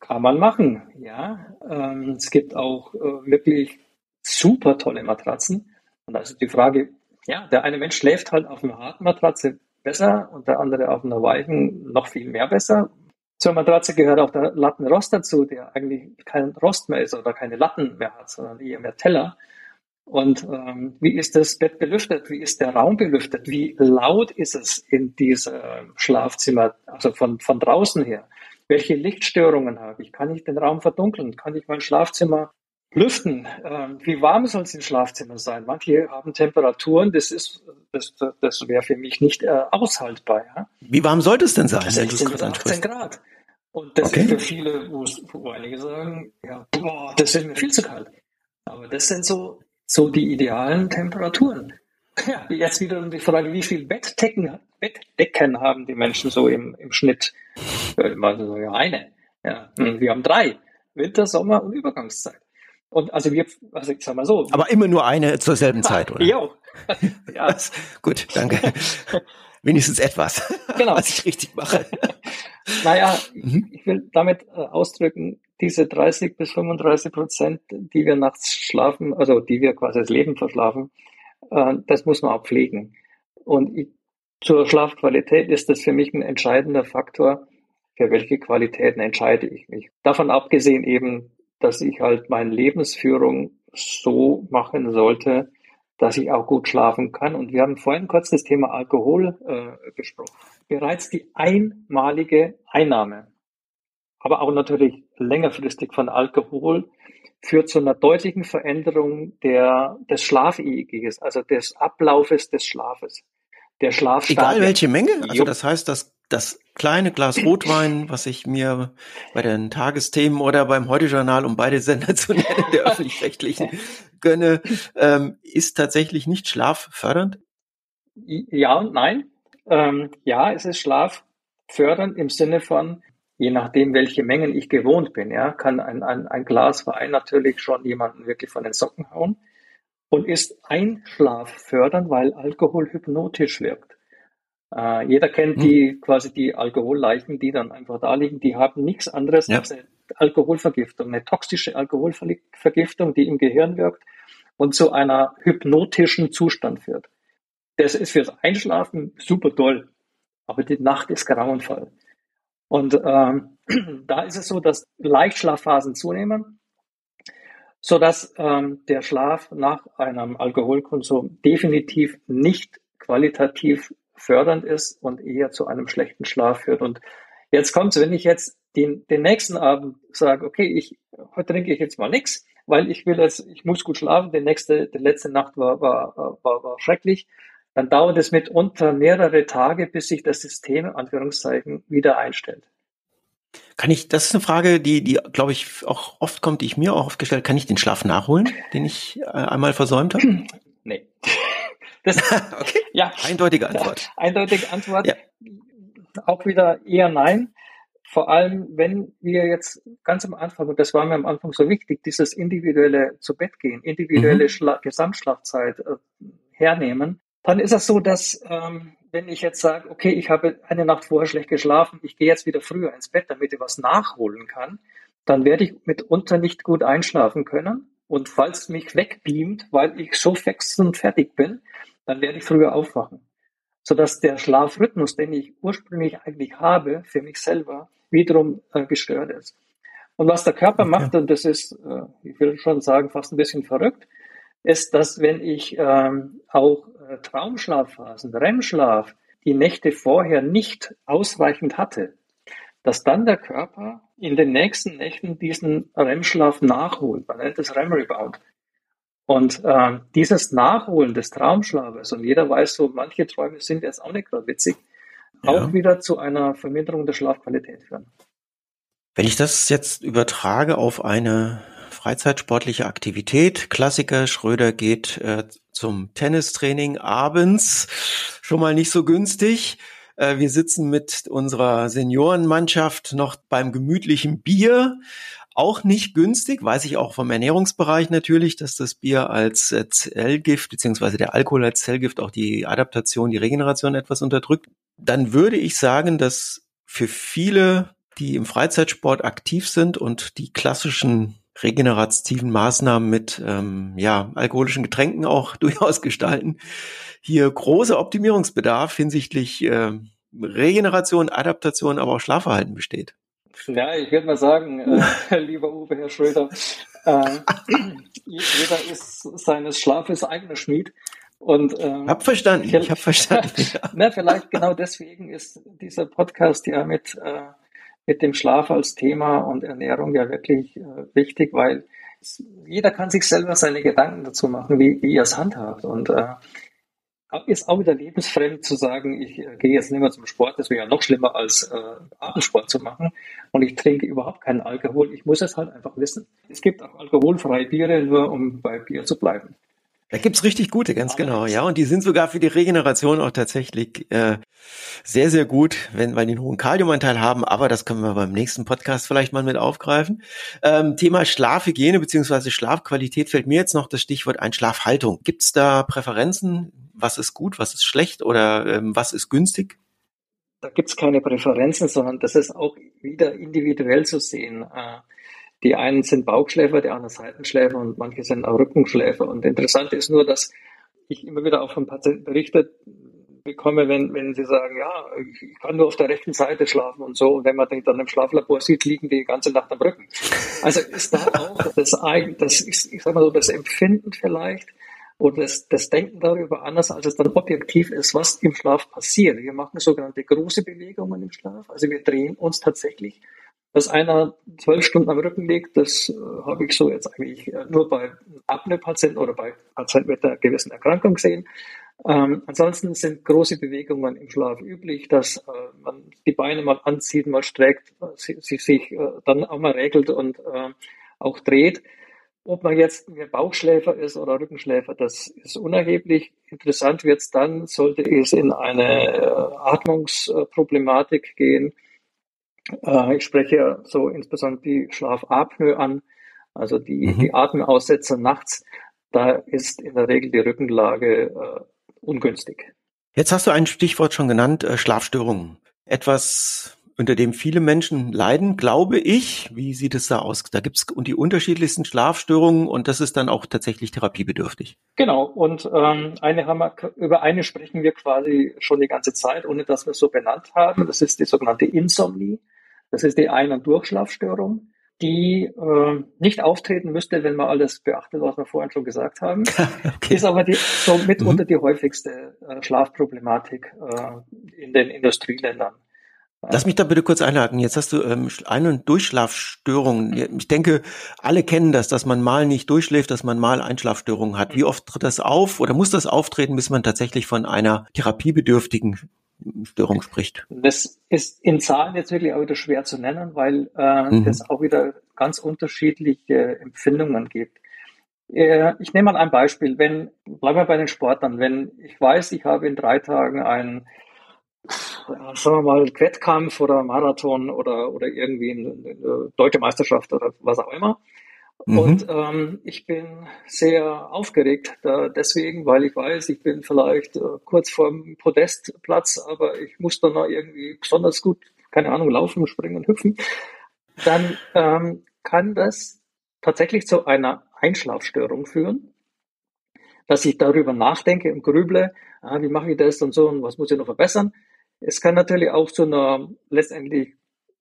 Kann man machen, ja. Ähm, es gibt auch äh, wirklich super tolle Matratzen. Und also die Frage, ja, der eine Mensch schläft halt auf einer harten Matratze besser und der andere auf einer weichen noch viel mehr besser. Zur Matratze gehört auch der Lattenrost dazu, der eigentlich kein Rost mehr ist oder keine Latten mehr hat, sondern eher mehr Teller. Und ähm, wie ist das Bett belüftet? Wie ist der Raum belüftet? Wie laut ist es in diesem Schlafzimmer, also von, von draußen her? Welche Lichtstörungen habe ich? Kann ich den Raum verdunkeln? Kann ich mein Schlafzimmer Lüften. Ähm, wie warm soll es im Schlafzimmer sein? Manche haben Temperaturen, das ist, das, das wäre für mich nicht äh, aushaltbar. Ja? Wie warm sollte es denn sein? 16 bis 18 Grad. Und das okay. ist für viele, wo einige sagen, ja, boah, das ist mir viel zu kalt. Aber das sind so, so die idealen Temperaturen. Ja, jetzt wieder die Frage, wie viel Bettdecken, Bettdecken haben die Menschen so im, im Schnitt? Also ja, eine. Ja, wir haben drei. Winter, Sommer und Übergangszeit. Und also wir, also ich sag mal so. Aber immer nur eine zur selben Zeit, oder? Jo. ja. gut, danke. Wenigstens etwas, genau. was ich richtig mache. naja, mhm. ich will damit äh, ausdrücken, diese 30 bis 35 Prozent, die wir nachts schlafen, also die wir quasi das Leben verschlafen, äh, das muss man auch pflegen. Und ich, zur Schlafqualität ist das für mich ein entscheidender Faktor, für welche Qualitäten entscheide ich mich. Davon abgesehen eben, dass ich halt meine Lebensführung so machen sollte, dass ich auch gut schlafen kann. Und wir haben vorhin kurz das Thema Alkohol äh, gesprochen. Bereits die einmalige Einnahme, aber auch natürlich längerfristig von Alkohol, führt zu einer deutlichen Veränderung der, des Schlafegiges, also des Ablaufes des Schlafes. Der Schlaf Egal welche Menge? Also das heißt, das das kleine Glas Rotwein, was ich mir bei den Tagesthemen oder beim Heute-Journal, um beide Sender zu nennen, der öffentlich-rechtlichen, gönne, ähm, ist tatsächlich nicht schlaffördernd? Ja und nein. Ähm, ja, es ist schlaffördernd im Sinne von, je nachdem, welche Mengen ich gewohnt bin, ja, kann ein, ein, ein Glas Wein natürlich schon jemanden wirklich von den Socken hauen und ist einschlaffördernd, weil Alkohol hypnotisch wirkt. Äh, jeder kennt hm. die quasi die Alkoholleichen, die dann einfach da liegen, die haben nichts anderes ja. als eine Alkoholvergiftung, eine toxische Alkoholvergiftung, die im Gehirn wirkt und zu einer hypnotischen Zustand führt. Das ist fürs Einschlafen super toll, aber die Nacht ist grauenvoll. Und ähm, da ist es so, dass Leichtschlafphasen zunehmen, so dass ähm, der Schlaf nach einem Alkoholkonsum definitiv nicht qualitativ fördernd ist und eher zu einem schlechten Schlaf führt. Und jetzt kommt es, wenn ich jetzt den, den nächsten Abend sage, okay, ich, heute trinke ich jetzt mal nichts, weil ich will jetzt, ich muss gut schlafen, die nächste, die letzte Nacht war, war, war, war schrecklich, dann dauert es mitunter mehrere Tage, bis sich das System, Anführungszeichen, wieder einstellt. Kann ich, das ist eine Frage, die, die, glaube ich, auch oft kommt, die ich mir auch oft gestellt, kann ich den Schlaf nachholen, den ich äh, einmal versäumt habe? Nee. Das, okay. Ja. Eindeutige Antwort. Eindeutige Antwort. Ja. Auch wieder eher nein. Vor allem, wenn wir jetzt ganz am Anfang, und das war mir am Anfang so wichtig, dieses individuelle zu Bett gehen, individuelle mhm. Gesamtschlafzeit äh, hernehmen, dann ist es so, dass ähm, wenn ich jetzt sage, okay, ich habe eine Nacht vorher schlecht geschlafen, ich gehe jetzt wieder früher ins Bett, damit ich was nachholen kann, dann werde ich mitunter nicht gut einschlafen können. Und falls mich wegbeamt, weil ich so fix und fertig bin, dann werde ich früher aufwachen. Sodass der Schlafrhythmus, den ich ursprünglich eigentlich habe, für mich selber, wiederum äh, gestört ist. Und was der Körper okay. macht, und das ist, äh, ich will schon sagen, fast ein bisschen verrückt, ist, dass wenn ich ähm, auch äh, Traumschlafphasen, REM-Schlaf, die Nächte vorher nicht ausreichend hatte, dass dann der Körper in den nächsten Nächten diesen REM-Schlaf nachholt. Man nennt das REM-Rebound. Und äh, dieses Nachholen des Traumschlafes, und jeder weiß so, manche Träume sind jetzt auch nicht gerade witzig, ja. auch wieder zu einer Verminderung der Schlafqualität führen. Wenn ich das jetzt übertrage auf eine freizeitsportliche Aktivität, Klassiker, Schröder geht äh, zum Tennistraining abends, schon mal nicht so günstig. Äh, wir sitzen mit unserer Seniorenmannschaft noch beim gemütlichen Bier auch nicht günstig, weiß ich auch vom Ernährungsbereich natürlich, dass das Bier als äh, Zellgift beziehungsweise der Alkohol als Zellgift auch die Adaptation, die Regeneration etwas unterdrückt. Dann würde ich sagen, dass für viele, die im Freizeitsport aktiv sind und die klassischen regenerativen Maßnahmen mit ähm, ja, alkoholischen Getränken auch durchaus gestalten, hier großer Optimierungsbedarf hinsichtlich äh, Regeneration, Adaptation, aber auch Schlafverhalten besteht. Ja, ich würde mal sagen, äh, lieber Uwe, Herr Schröder, äh, jeder ist seines Schlafes eigener Schmied. Und, ähm, hab verstanden, ich hab verstanden. Ja. Na, vielleicht genau deswegen ist dieser Podcast ja mit, äh, mit dem Schlaf als Thema und Ernährung ja wirklich äh, wichtig, weil jeder kann sich selber seine Gedanken dazu machen, wie, wie er es handhabt. Und äh, ist auch wieder lebensfremd zu sagen, ich äh, gehe jetzt nicht mehr zum Sport, das wäre ja noch schlimmer als äh, Abendsport zu machen und ich trinke überhaupt keinen Alkohol. Ich muss es halt einfach wissen. Es gibt auch alkoholfreie Biere, nur um bei Bier zu bleiben. Da gibt's richtig gute, ganz genau, ja. Und die sind sogar für die Regeneration auch tatsächlich äh, sehr, sehr gut, wenn weil die einen hohen Kaliumanteil haben. Aber das können wir beim nächsten Podcast vielleicht mal mit aufgreifen. Ähm, Thema Schlafhygiene beziehungsweise Schlafqualität fällt mir jetzt noch das Stichwort ein Schlafhaltung. Gibt's da Präferenzen? Was ist gut, was ist schlecht oder ähm, was ist günstig? Da gibt's keine Präferenzen, sondern das ist auch wieder individuell zu sehen. Äh, die einen sind Bauchschläfer, die anderen Seitenschläfer und manche sind auch Rückenschläfer. Und interessant ist nur, dass ich immer wieder auch von Patienten berichtet bekomme, wenn, wenn sie sagen, ja, ich kann nur auf der rechten Seite schlafen und so. Und wenn man den dann im Schlaflabor sieht, liegen die ganze Nacht am Rücken. Also ist da auch das, das ich sag mal so, das Empfinden vielleicht oder das, das Denken darüber anders, als es dann objektiv ist, was im Schlaf passiert. Wir machen sogenannte große Bewegungen im Schlaf. Also wir drehen uns tatsächlich dass einer zwölf Stunden am Rücken liegt, das äh, habe ich so jetzt eigentlich äh, nur bei Apnoe-Patienten oder bei Patienten mit einer gewissen Erkrankung gesehen. Ähm, ansonsten sind große Bewegungen im Schlaf üblich, dass äh, man die Beine mal anzieht, mal streckt, sie, sie sich äh, dann auch mal regelt und äh, auch dreht. Ob man jetzt Bauchschläfer ist oder Rückenschläfer, das ist unerheblich. Interessant wird es dann, sollte es in eine äh, Atmungsproblematik gehen. Äh, ich spreche so insbesondere die Schlafapnoe an, also die, mhm. die Atemaussetzer nachts. Da ist in der Regel die Rückenlage äh, ungünstig. Jetzt hast du ein Stichwort schon genannt, Schlafstörungen. Etwas, unter dem viele Menschen leiden, glaube ich. Wie sieht es da aus? Da gibt es die unterschiedlichsten Schlafstörungen und das ist dann auch tatsächlich therapiebedürftig. Genau, und ähm, eine haben wir, über eine sprechen wir quasi schon die ganze Zeit, ohne dass wir es so benannt haben. Das ist die sogenannte Insomnie. Das ist die Ein- und Durchschlafstörung die äh, nicht auftreten müsste, wenn man alles beachtet, was wir vorhin schon gesagt haben. okay. Ist aber die, so mitunter mhm. die häufigste äh, Schlafproblematik äh, in den Industrieländern. Lass mich da bitte kurz einhaken. Jetzt hast du ähm, Ein- und Durchschlafstörungen. Ich denke, alle kennen das, dass man mal nicht durchschläft, dass man mal Einschlafstörungen hat. Wie oft tritt das auf oder muss das auftreten, bis man tatsächlich von einer therapiebedürftigen Störung spricht? Das ist in Zahlen jetzt wirklich auch wieder schwer zu nennen, weil äh, mhm. es auch wieder ganz unterschiedliche Empfindungen gibt. Äh, ich nehme mal ein Beispiel. Wenn, bleiben wir bei den Sportlern. Wenn ich weiß, ich habe in drei Tagen einen, sagen wir mal, Wettkampf oder Marathon oder, oder irgendwie eine, deutsche Meisterschaft oder was auch immer, Mhm. Und ähm, ich bin sehr aufgeregt da deswegen, weil ich weiß, ich bin vielleicht äh, kurz vorm Podestplatz, aber ich muss dann noch irgendwie besonders gut, keine Ahnung, laufen, springen, hüpfen. Dann ähm, kann das tatsächlich zu einer Einschlafstörung führen, dass ich darüber nachdenke und grüble, ah, wie mache ich das und so und was muss ich noch verbessern. Es kann natürlich auch zu einer letztendlich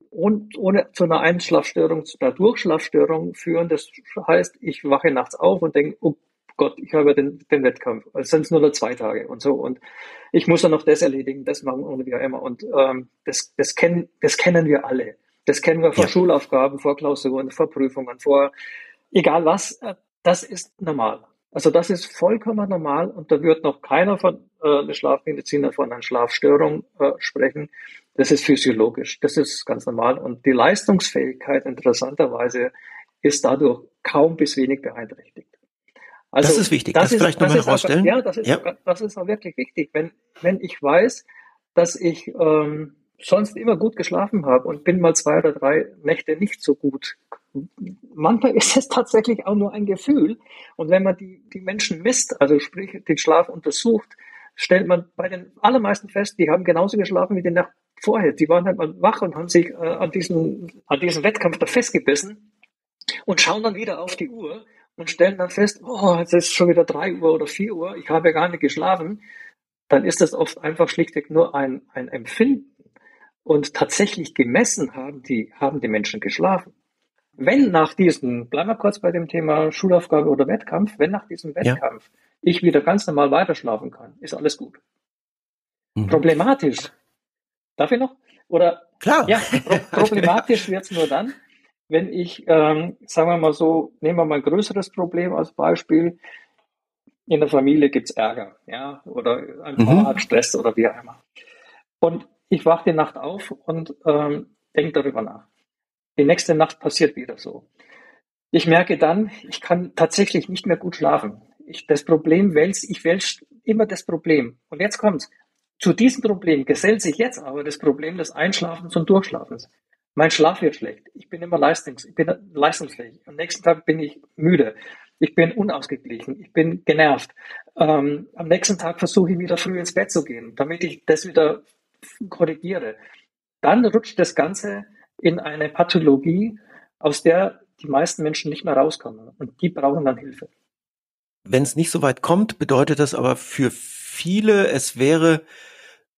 und ohne zu einer Einschlafstörung, zu einer Durchschlafstörung führen. Das heißt, ich wache nachts auf und denke, oh Gott, ich habe den, den Wettkampf. Es sind nur noch zwei Tage und so. Und ich muss dann noch das erledigen, das machen und wie auch immer. Und ähm, das, das, kennen, das kennen wir alle. Das kennen wir vor ja. Schulaufgaben, vor Klausuren, vor Prüfungen, vor egal was. Das ist normal. Also das ist vollkommen normal und da wird noch keiner von äh, Schlafmediziner von einer Schlafstörung äh, sprechen. Das ist physiologisch, das ist ganz normal. Und die Leistungsfähigkeit interessanterweise ist dadurch kaum bis wenig beeinträchtigt. Also, das ist wichtig, das, das ist, vielleicht nochmal herausstellen. ja, das ist, ja. das ist auch wirklich wichtig. Wenn, wenn ich weiß, dass ich ähm, sonst immer gut geschlafen habe und bin mal zwei oder drei Nächte nicht so gut. Manchmal ist es tatsächlich auch nur ein Gefühl. Und wenn man die, die Menschen misst, also sprich den Schlaf untersucht, stellt man bei den allermeisten fest, die haben genauso geschlafen wie die Nacht vorher. Die waren halt mal wach und haben sich äh, an, diesen, an diesem Wettkampf da festgebissen und schauen dann wieder auf die Uhr und stellen dann fest, oh, es ist schon wieder drei Uhr oder vier Uhr, ich habe gar nicht geschlafen. Dann ist das oft einfach schlichtweg nur ein, ein Empfinden. Und tatsächlich gemessen haben die, haben die Menschen geschlafen. Wenn nach diesem, bleiben wir kurz bei dem Thema Schulaufgabe oder Wettkampf, wenn nach diesem Wettkampf ja. Ich wieder ganz normal weiterschlafen kann, ist alles gut. Mhm. Problematisch Darf ich noch? Oder Klar. Ja, pro problematisch wird es nur dann, wenn ich, ähm, sagen wir mal so, nehmen wir mal ein größeres Problem als Beispiel. In der Familie gibt es Ärger, ja, oder ein paar mhm. hat Stress oder wie auch immer. Und ich wache die Nacht auf und ähm, denke darüber nach. Die nächste Nacht passiert wieder so. Ich merke dann, ich kann tatsächlich nicht mehr gut schlafen. Ich, das Problem wälzt, ich wälze immer das Problem. Und jetzt kommt's. Zu diesem Problem gesellt sich jetzt aber das Problem des Einschlafens und Durchschlafens. Mein Schlaf wird schlecht. Ich bin immer leistungs ich bin leistungsfähig. Am nächsten Tag bin ich müde. Ich bin unausgeglichen. Ich bin genervt. Ähm, am nächsten Tag versuche ich wieder früh ins Bett zu gehen, damit ich das wieder korrigiere. Dann rutscht das Ganze in eine Pathologie, aus der die meisten Menschen nicht mehr rauskommen. Und die brauchen dann Hilfe. Wenn es nicht so weit kommt, bedeutet das aber für viele, es wäre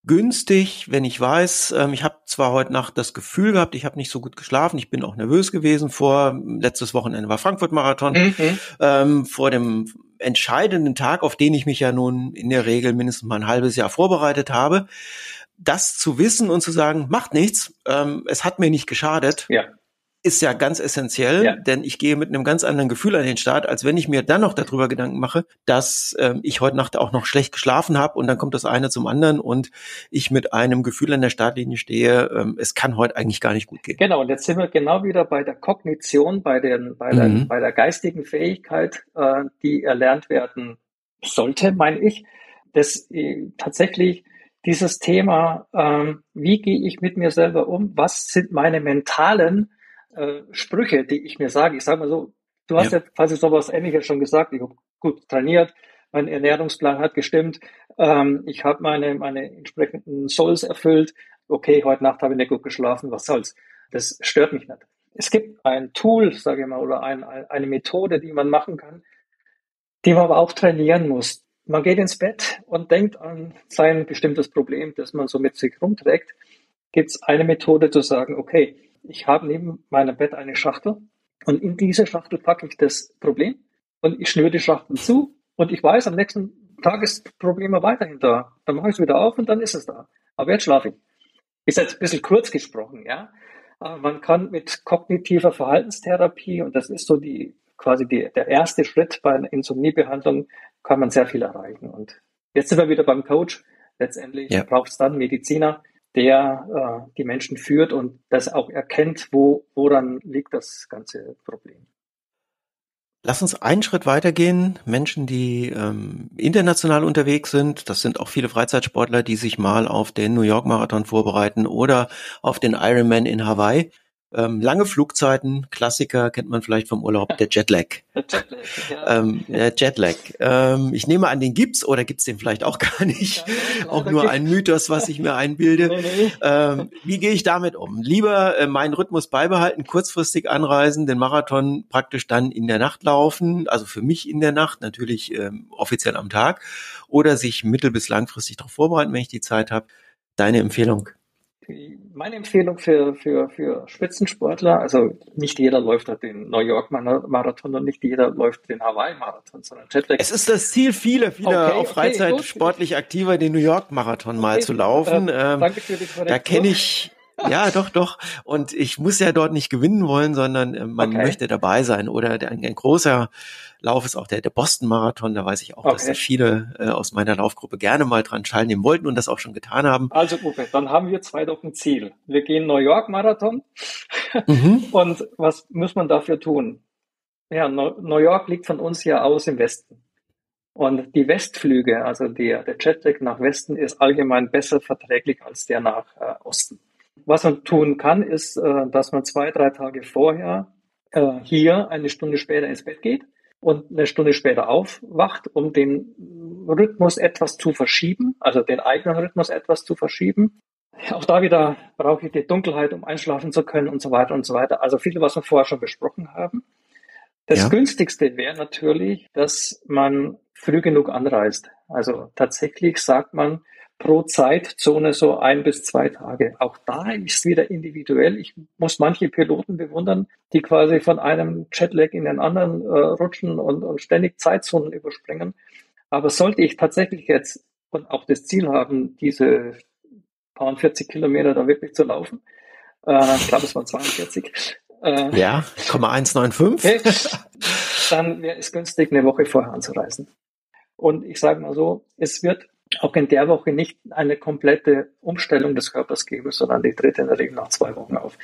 günstig, wenn ich weiß, ähm, ich habe zwar heute Nacht das Gefühl gehabt, ich habe nicht so gut geschlafen, ich bin auch nervös gewesen vor, letztes Wochenende war Frankfurt-Marathon, mhm. ähm, vor dem entscheidenden Tag, auf den ich mich ja nun in der Regel mindestens mal ein halbes Jahr vorbereitet habe, das zu wissen und zu sagen, macht nichts, ähm, es hat mir nicht geschadet, ja. Ist ja ganz essentiell, ja. denn ich gehe mit einem ganz anderen Gefühl an den Start, als wenn ich mir dann noch darüber Gedanken mache, dass ähm, ich heute Nacht auch noch schlecht geschlafen habe und dann kommt das eine zum anderen und ich mit einem Gefühl an der Startlinie stehe, ähm, es kann heute eigentlich gar nicht gut gehen. Genau, und jetzt sind wir genau wieder bei der Kognition, bei, den, bei, der, mhm. bei der geistigen Fähigkeit, äh, die erlernt werden sollte, meine ich, dass äh, tatsächlich dieses Thema, ähm, wie gehe ich mit mir selber um, was sind meine mentalen äh, Sprüche, die ich mir sage. Ich sage mal so, du hast ja, ja quasi sowas ähnliches schon gesagt. Ich habe gut trainiert, mein Ernährungsplan hat gestimmt, ähm, ich habe meine, meine entsprechenden Souls erfüllt. Okay, heute Nacht habe ich nicht gut geschlafen, was soll's. Das stört mich nicht. Es gibt ein Tool, sage ich mal, oder ein, eine Methode, die man machen kann, die man aber auch trainieren muss. Man geht ins Bett und denkt an sein bestimmtes Problem, das man so mit sich rumträgt. Gibt es eine Methode zu sagen, okay, ich habe neben meinem Bett eine Schachtel und in diese Schachtel packe ich das Problem und ich schnüre die Schachtel zu und ich weiß, am nächsten Tag ist das Problem weiterhin da. Dann mache ich es wieder auf und dann ist es da. Aber jetzt schlafe ich. Ist jetzt ein bisschen kurz gesprochen, ja. Aber man kann mit kognitiver Verhaltenstherapie, und das ist so die quasi die, der erste Schritt bei einer Insomniebehandlung, kann man sehr viel erreichen. Und jetzt sind wir wieder beim Coach. Letztendlich ja. braucht es dann Mediziner, der äh, die Menschen führt und das auch erkennt, wo, woran liegt das ganze Problem. Lass uns einen Schritt weitergehen. Menschen, die ähm, international unterwegs sind, das sind auch viele Freizeitsportler, die sich mal auf den New York Marathon vorbereiten oder auf den Ironman in Hawaii. Ähm, lange Flugzeiten, Klassiker kennt man vielleicht vom Urlaub, der Jetlag. Jetlag, ja. ähm, der Jetlag. Ähm, ich nehme an, den gibt's oder gibt's den vielleicht auch gar nicht. Ja, auch nur ein Mythos, was ich mir einbilde. Nee, nee. Ähm, wie gehe ich damit um? Lieber äh, meinen Rhythmus beibehalten, kurzfristig anreisen, den Marathon praktisch dann in der Nacht laufen, also für mich in der Nacht, natürlich ähm, offiziell am Tag, oder sich mittel- bis langfristig darauf vorbereiten, wenn ich die Zeit habe. Deine Empfehlung? Meine Empfehlung für, für, für Spitzensportler, also nicht jeder läuft den New York Marathon und nicht jeder läuft den Hawaii Marathon, sondern Jetlag. Es ist das Ziel vieler, vieler okay, auf Freizeit okay, sportlich aktiver, den New York Marathon okay, mal zu laufen. Äh, ähm, danke für die Korrektur. Da kenne ich ja, doch, doch. Und ich muss ja dort nicht gewinnen wollen, sondern äh, man okay. möchte dabei sein. Oder der, ein, ein, großer Lauf ist auch der, der Boston-Marathon. Da weiß ich auch, okay. dass da viele äh, aus meiner Laufgruppe gerne mal dran teilnehmen wollten und das auch schon getan haben. Also Uwe, dann haben wir zwei doch ein Ziel. Wir gehen New York-Marathon. Mhm. Und was muss man dafür tun? Ja, New York liegt von uns ja aus im Westen. Und die Westflüge, also der, der Jetlag nach Westen, ist allgemein besser verträglich als der nach äh, Osten. Was man tun kann, ist, äh, dass man zwei, drei Tage vorher äh, hier eine Stunde später ins Bett geht und eine Stunde später aufwacht, um den Rhythmus etwas zu verschieben, also den eigenen Rhythmus etwas zu verschieben. Auch da wieder brauche ich die Dunkelheit, um einschlafen zu können und so weiter und so weiter. Also viele, was wir vorher schon besprochen haben. Das ja. günstigste wäre natürlich, dass man früh genug anreist. Also tatsächlich sagt man, pro Zeitzone so ein bis zwei Tage. Auch da ist wieder individuell. Ich muss manche Piloten bewundern, die quasi von einem Jetlag in den anderen äh, rutschen und, und ständig Zeitzonen überspringen. Aber sollte ich tatsächlich jetzt und auch das Ziel haben, diese paar 40 Kilometer da wirklich zu laufen, äh, ich glaube, es waren 42. Äh, ja, 195. dann wäre es günstig, eine Woche vorher anzureisen. Und ich sage mal so, es wird auch in der Woche nicht eine komplette Umstellung des Körpers geben, sondern die tritt in der Regel nach zwei Wochen auf.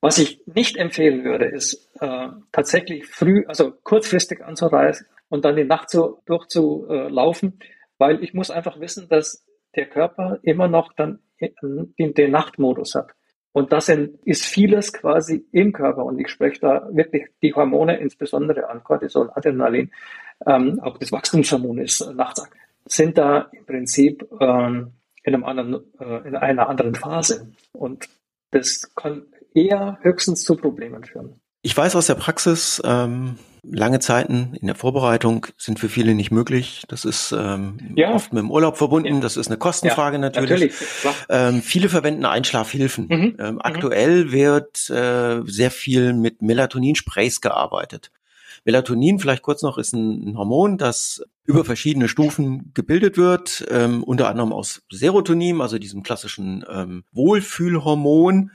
Was ich nicht empfehlen würde, ist äh, tatsächlich früh, also kurzfristig anzureisen und dann die Nacht so durchzulaufen, weil ich muss einfach wissen, dass der Körper immer noch dann in den Nachtmodus hat. Und das ist vieles quasi im Körper. Und ich spreche da wirklich die Hormone, insbesondere an Cortisol, Adrenalin, ähm, auch das Wachstumshormon ist nachts sind da im Prinzip ähm, in, einem anderen, äh, in einer anderen Phase. Und das kann eher höchstens zu Problemen führen. Ich weiß aus der Praxis, ähm, lange Zeiten in der Vorbereitung sind für viele nicht möglich. Das ist ähm, ja. oft mit dem Urlaub verbunden. Ja. Das ist eine Kostenfrage ja, natürlich. natürlich ähm, viele verwenden Einschlafhilfen. Mhm. Ähm, mhm. aktuell wird äh, sehr viel mit Melatoninsprays gearbeitet. Melatonin, vielleicht kurz noch, ist ein Hormon, das über verschiedene Stufen gebildet wird, ähm, unter anderem aus Serotonin, also diesem klassischen ähm, Wohlfühlhormon.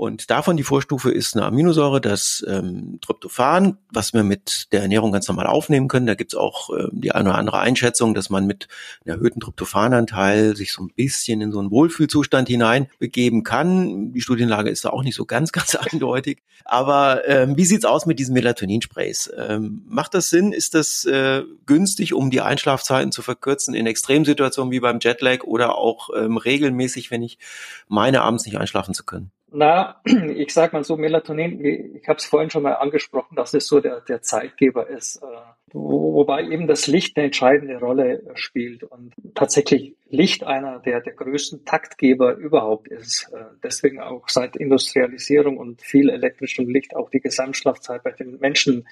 Und davon die Vorstufe ist eine Aminosäure, das ähm, Tryptophan, was wir mit der Ernährung ganz normal aufnehmen können. Da gibt's auch ähm, die eine oder andere Einschätzung, dass man mit einem erhöhten Tryptophananteil sich so ein bisschen in so einen Wohlfühlzustand hinein begeben kann. Die Studienlage ist da auch nicht so ganz, ganz eindeutig. Aber ähm, wie sieht's aus mit diesen Melatoninsprays? Ähm, macht das Sinn? Ist das äh, günstig, um die Einschlafzeiten zu verkürzen in Extremsituationen wie beim Jetlag oder auch ähm, regelmäßig, wenn ich meine, abends nicht einschlafen zu können? Na, ich sag mal so, Melatonin, ich habe es vorhin schon mal angesprochen, dass es so der, der Zeitgeber ist, äh, wobei eben das Licht eine entscheidende Rolle spielt und tatsächlich Licht einer der, der größten Taktgeber überhaupt ist. Äh, deswegen auch seit Industrialisierung und viel elektrischem Licht auch die Gesamtschlafzeit bei den Menschen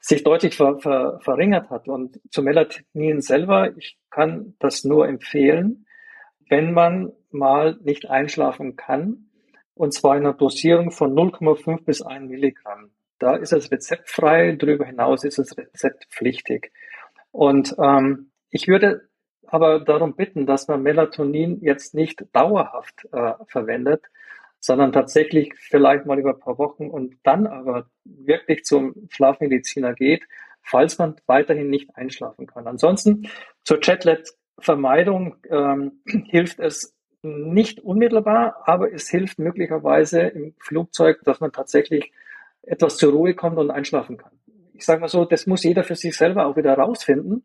sich deutlich ver, ver, verringert hat. Und zu Melatonin selber, ich kann das nur empfehlen, wenn man mal nicht einschlafen kann, und zwar in einer Dosierung von 0,5 bis 1 Milligramm. Da ist es rezeptfrei, darüber hinaus ist es rezeptpflichtig. Und ähm, ich würde aber darum bitten, dass man Melatonin jetzt nicht dauerhaft äh, verwendet, sondern tatsächlich vielleicht mal über ein paar Wochen und dann aber wirklich zum Schlafmediziner geht, falls man weiterhin nicht einschlafen kann. Ansonsten zur Chatlet-Vermeidung ähm, hilft es nicht unmittelbar, aber es hilft möglicherweise im Flugzeug, dass man tatsächlich etwas zur Ruhe kommt und einschlafen kann. Ich sage mal so, das muss jeder für sich selber auch wieder rausfinden.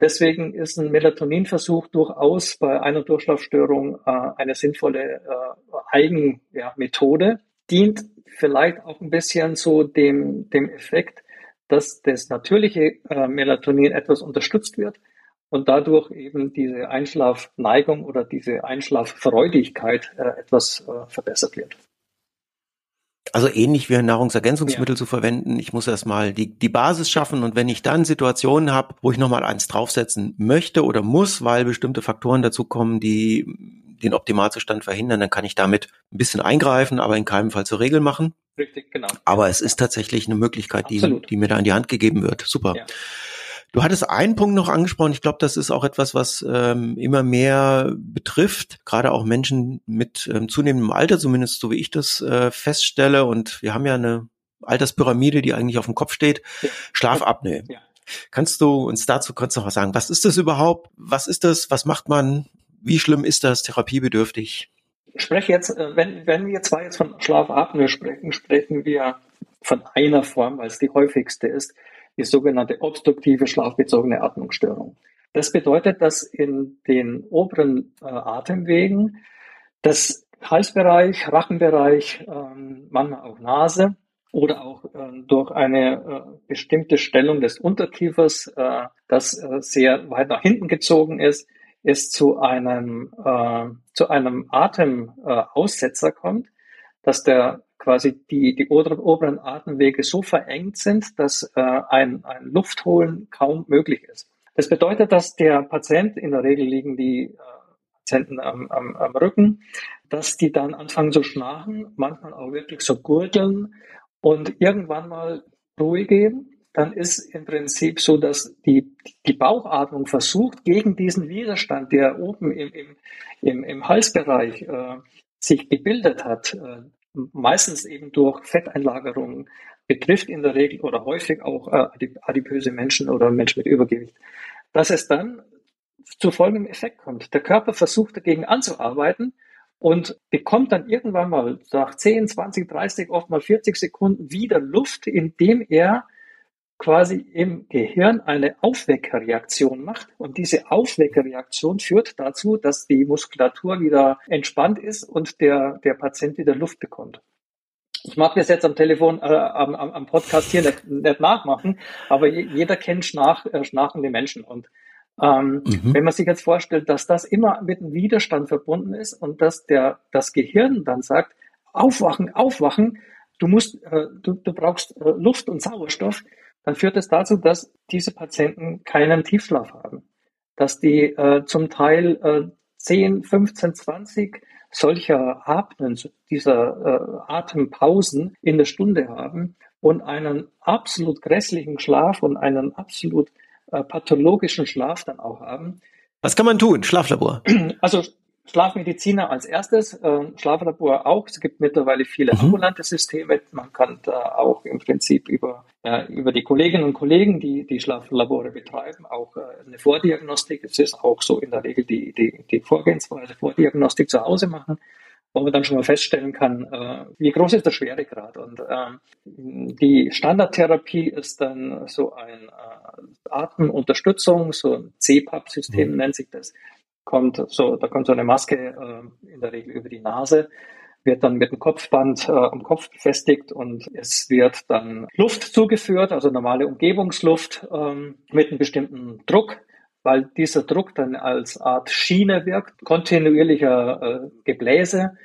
Deswegen ist ein Melatoninversuch durchaus bei einer Durchschlafstörung äh, eine sinnvolle äh, Eigenmethode. Ja, dient vielleicht auch ein bisschen so dem, dem Effekt, dass das natürliche äh, Melatonin etwas unterstützt wird und dadurch eben diese Einschlafneigung oder diese Einschlaffreudigkeit äh, etwas äh, verbessert wird. Also ähnlich wie ein Nahrungsergänzungsmittel ja. zu verwenden. Ich muss erstmal die, die Basis schaffen und wenn ich dann Situationen habe, wo ich nochmal eins draufsetzen möchte oder muss, weil bestimmte Faktoren dazu kommen, die den Optimalzustand verhindern, dann kann ich damit ein bisschen eingreifen, aber in keinem Fall zur Regel machen. Richtig, genau. Aber es ist tatsächlich eine Möglichkeit, die, die mir da in die Hand gegeben wird. Super. Ja. Du hattest einen Punkt noch angesprochen. Ich glaube, das ist auch etwas, was ähm, immer mehr betrifft, gerade auch Menschen mit ähm, zunehmendem Alter, zumindest so wie ich das äh, feststelle. Und wir haben ja eine Alterspyramide, die eigentlich auf dem Kopf steht. Ja. Schlafapnoe. Ja. Kannst du uns dazu kurz noch was sagen? Was ist das überhaupt? Was ist das? Was macht man? Wie schlimm ist das? Therapiebedürftig? Ich spreche jetzt, äh, wenn, wenn wir zwar jetzt von Schlafapnoe sprechen, sprechen wir von einer Form, weil es die häufigste ist die sogenannte obstruktive schlafbezogene Atmungsstörung. Das bedeutet, dass in den oberen äh, Atemwegen das Halsbereich, Rachenbereich, ähm, manchmal auch Nase oder auch äh, durch eine äh, bestimmte Stellung des Unterkiefers, äh, das äh, sehr weit nach hinten gezogen ist, es zu einem, äh, zu einem Atemaussetzer kommt, dass der quasi die, die oberen Atemwege so verengt sind, dass äh, ein, ein Luftholen kaum möglich ist. Das bedeutet, dass der Patient, in der Regel liegen die äh, Patienten am, am, am Rücken, dass die dann anfangen zu schnarchen, manchmal auch wirklich so gurgeln und irgendwann mal Ruhe geben. Dann ist im Prinzip so, dass die, die Bauchatmung versucht, gegen diesen Widerstand, der oben im, im, im, im Halsbereich äh, sich gebildet hat, äh, meistens eben durch Fetteinlagerungen betrifft in der Regel oder häufig auch äh, adipöse Menschen oder Menschen mit Übergewicht, dass es dann zu folgendem Effekt kommt. Der Körper versucht dagegen anzuarbeiten und bekommt dann irgendwann mal nach 10, 20, 30, oft mal 40 Sekunden wieder Luft, indem er quasi im Gehirn eine Aufweckerreaktion macht. Und diese Aufweckerreaktion führt dazu, dass die Muskulatur wieder entspannt ist und der, der Patient wieder Luft bekommt. Ich mag das jetzt am Telefon, äh, am, am Podcast hier nicht, nicht nachmachen, aber jeder kennt schnarch, äh, schnarchende Menschen. Und ähm, mhm. wenn man sich jetzt vorstellt, dass das immer mit einem Widerstand verbunden ist und dass der, das Gehirn dann sagt, aufwachen, aufwachen, du musst, äh, du, du brauchst äh, Luft und Sauerstoff, dann führt es dazu, dass diese Patienten keinen Tiefschlaf haben, dass die äh, zum Teil äh, 10, 15, 20 solcher Atmen, dieser äh, Atempausen in der Stunde haben und einen absolut grässlichen Schlaf und einen absolut äh, pathologischen Schlaf dann auch haben. Was kann man tun? Schlaflabor. Also Schlafmediziner als erstes, äh, Schlaflabor auch. Es gibt mittlerweile viele mhm. ambulante Systeme. Man kann da auch im Prinzip über, äh, über die Kolleginnen und Kollegen, die die Schlaflabore betreiben, auch äh, eine Vordiagnostik. Es ist auch so in der Regel die, die, die Vorgehensweise Vordiagnostik zu Hause machen wo man dann schon mal feststellen kann, äh, wie groß ist der Schweregrad. Und ähm, die Standardtherapie ist dann so ein äh, Atemunterstützung, so ein CPAP-System mhm. nennt sich das kommt so, da kommt so eine Maske äh, in der Regel über die Nase, wird dann mit einem Kopfband äh, am Kopf befestigt und es wird dann Luft zugeführt, also normale Umgebungsluft ähm, mit einem bestimmten Druck, weil dieser Druck dann als Art Schiene wirkt, kontinuierlicher äh, Gebläse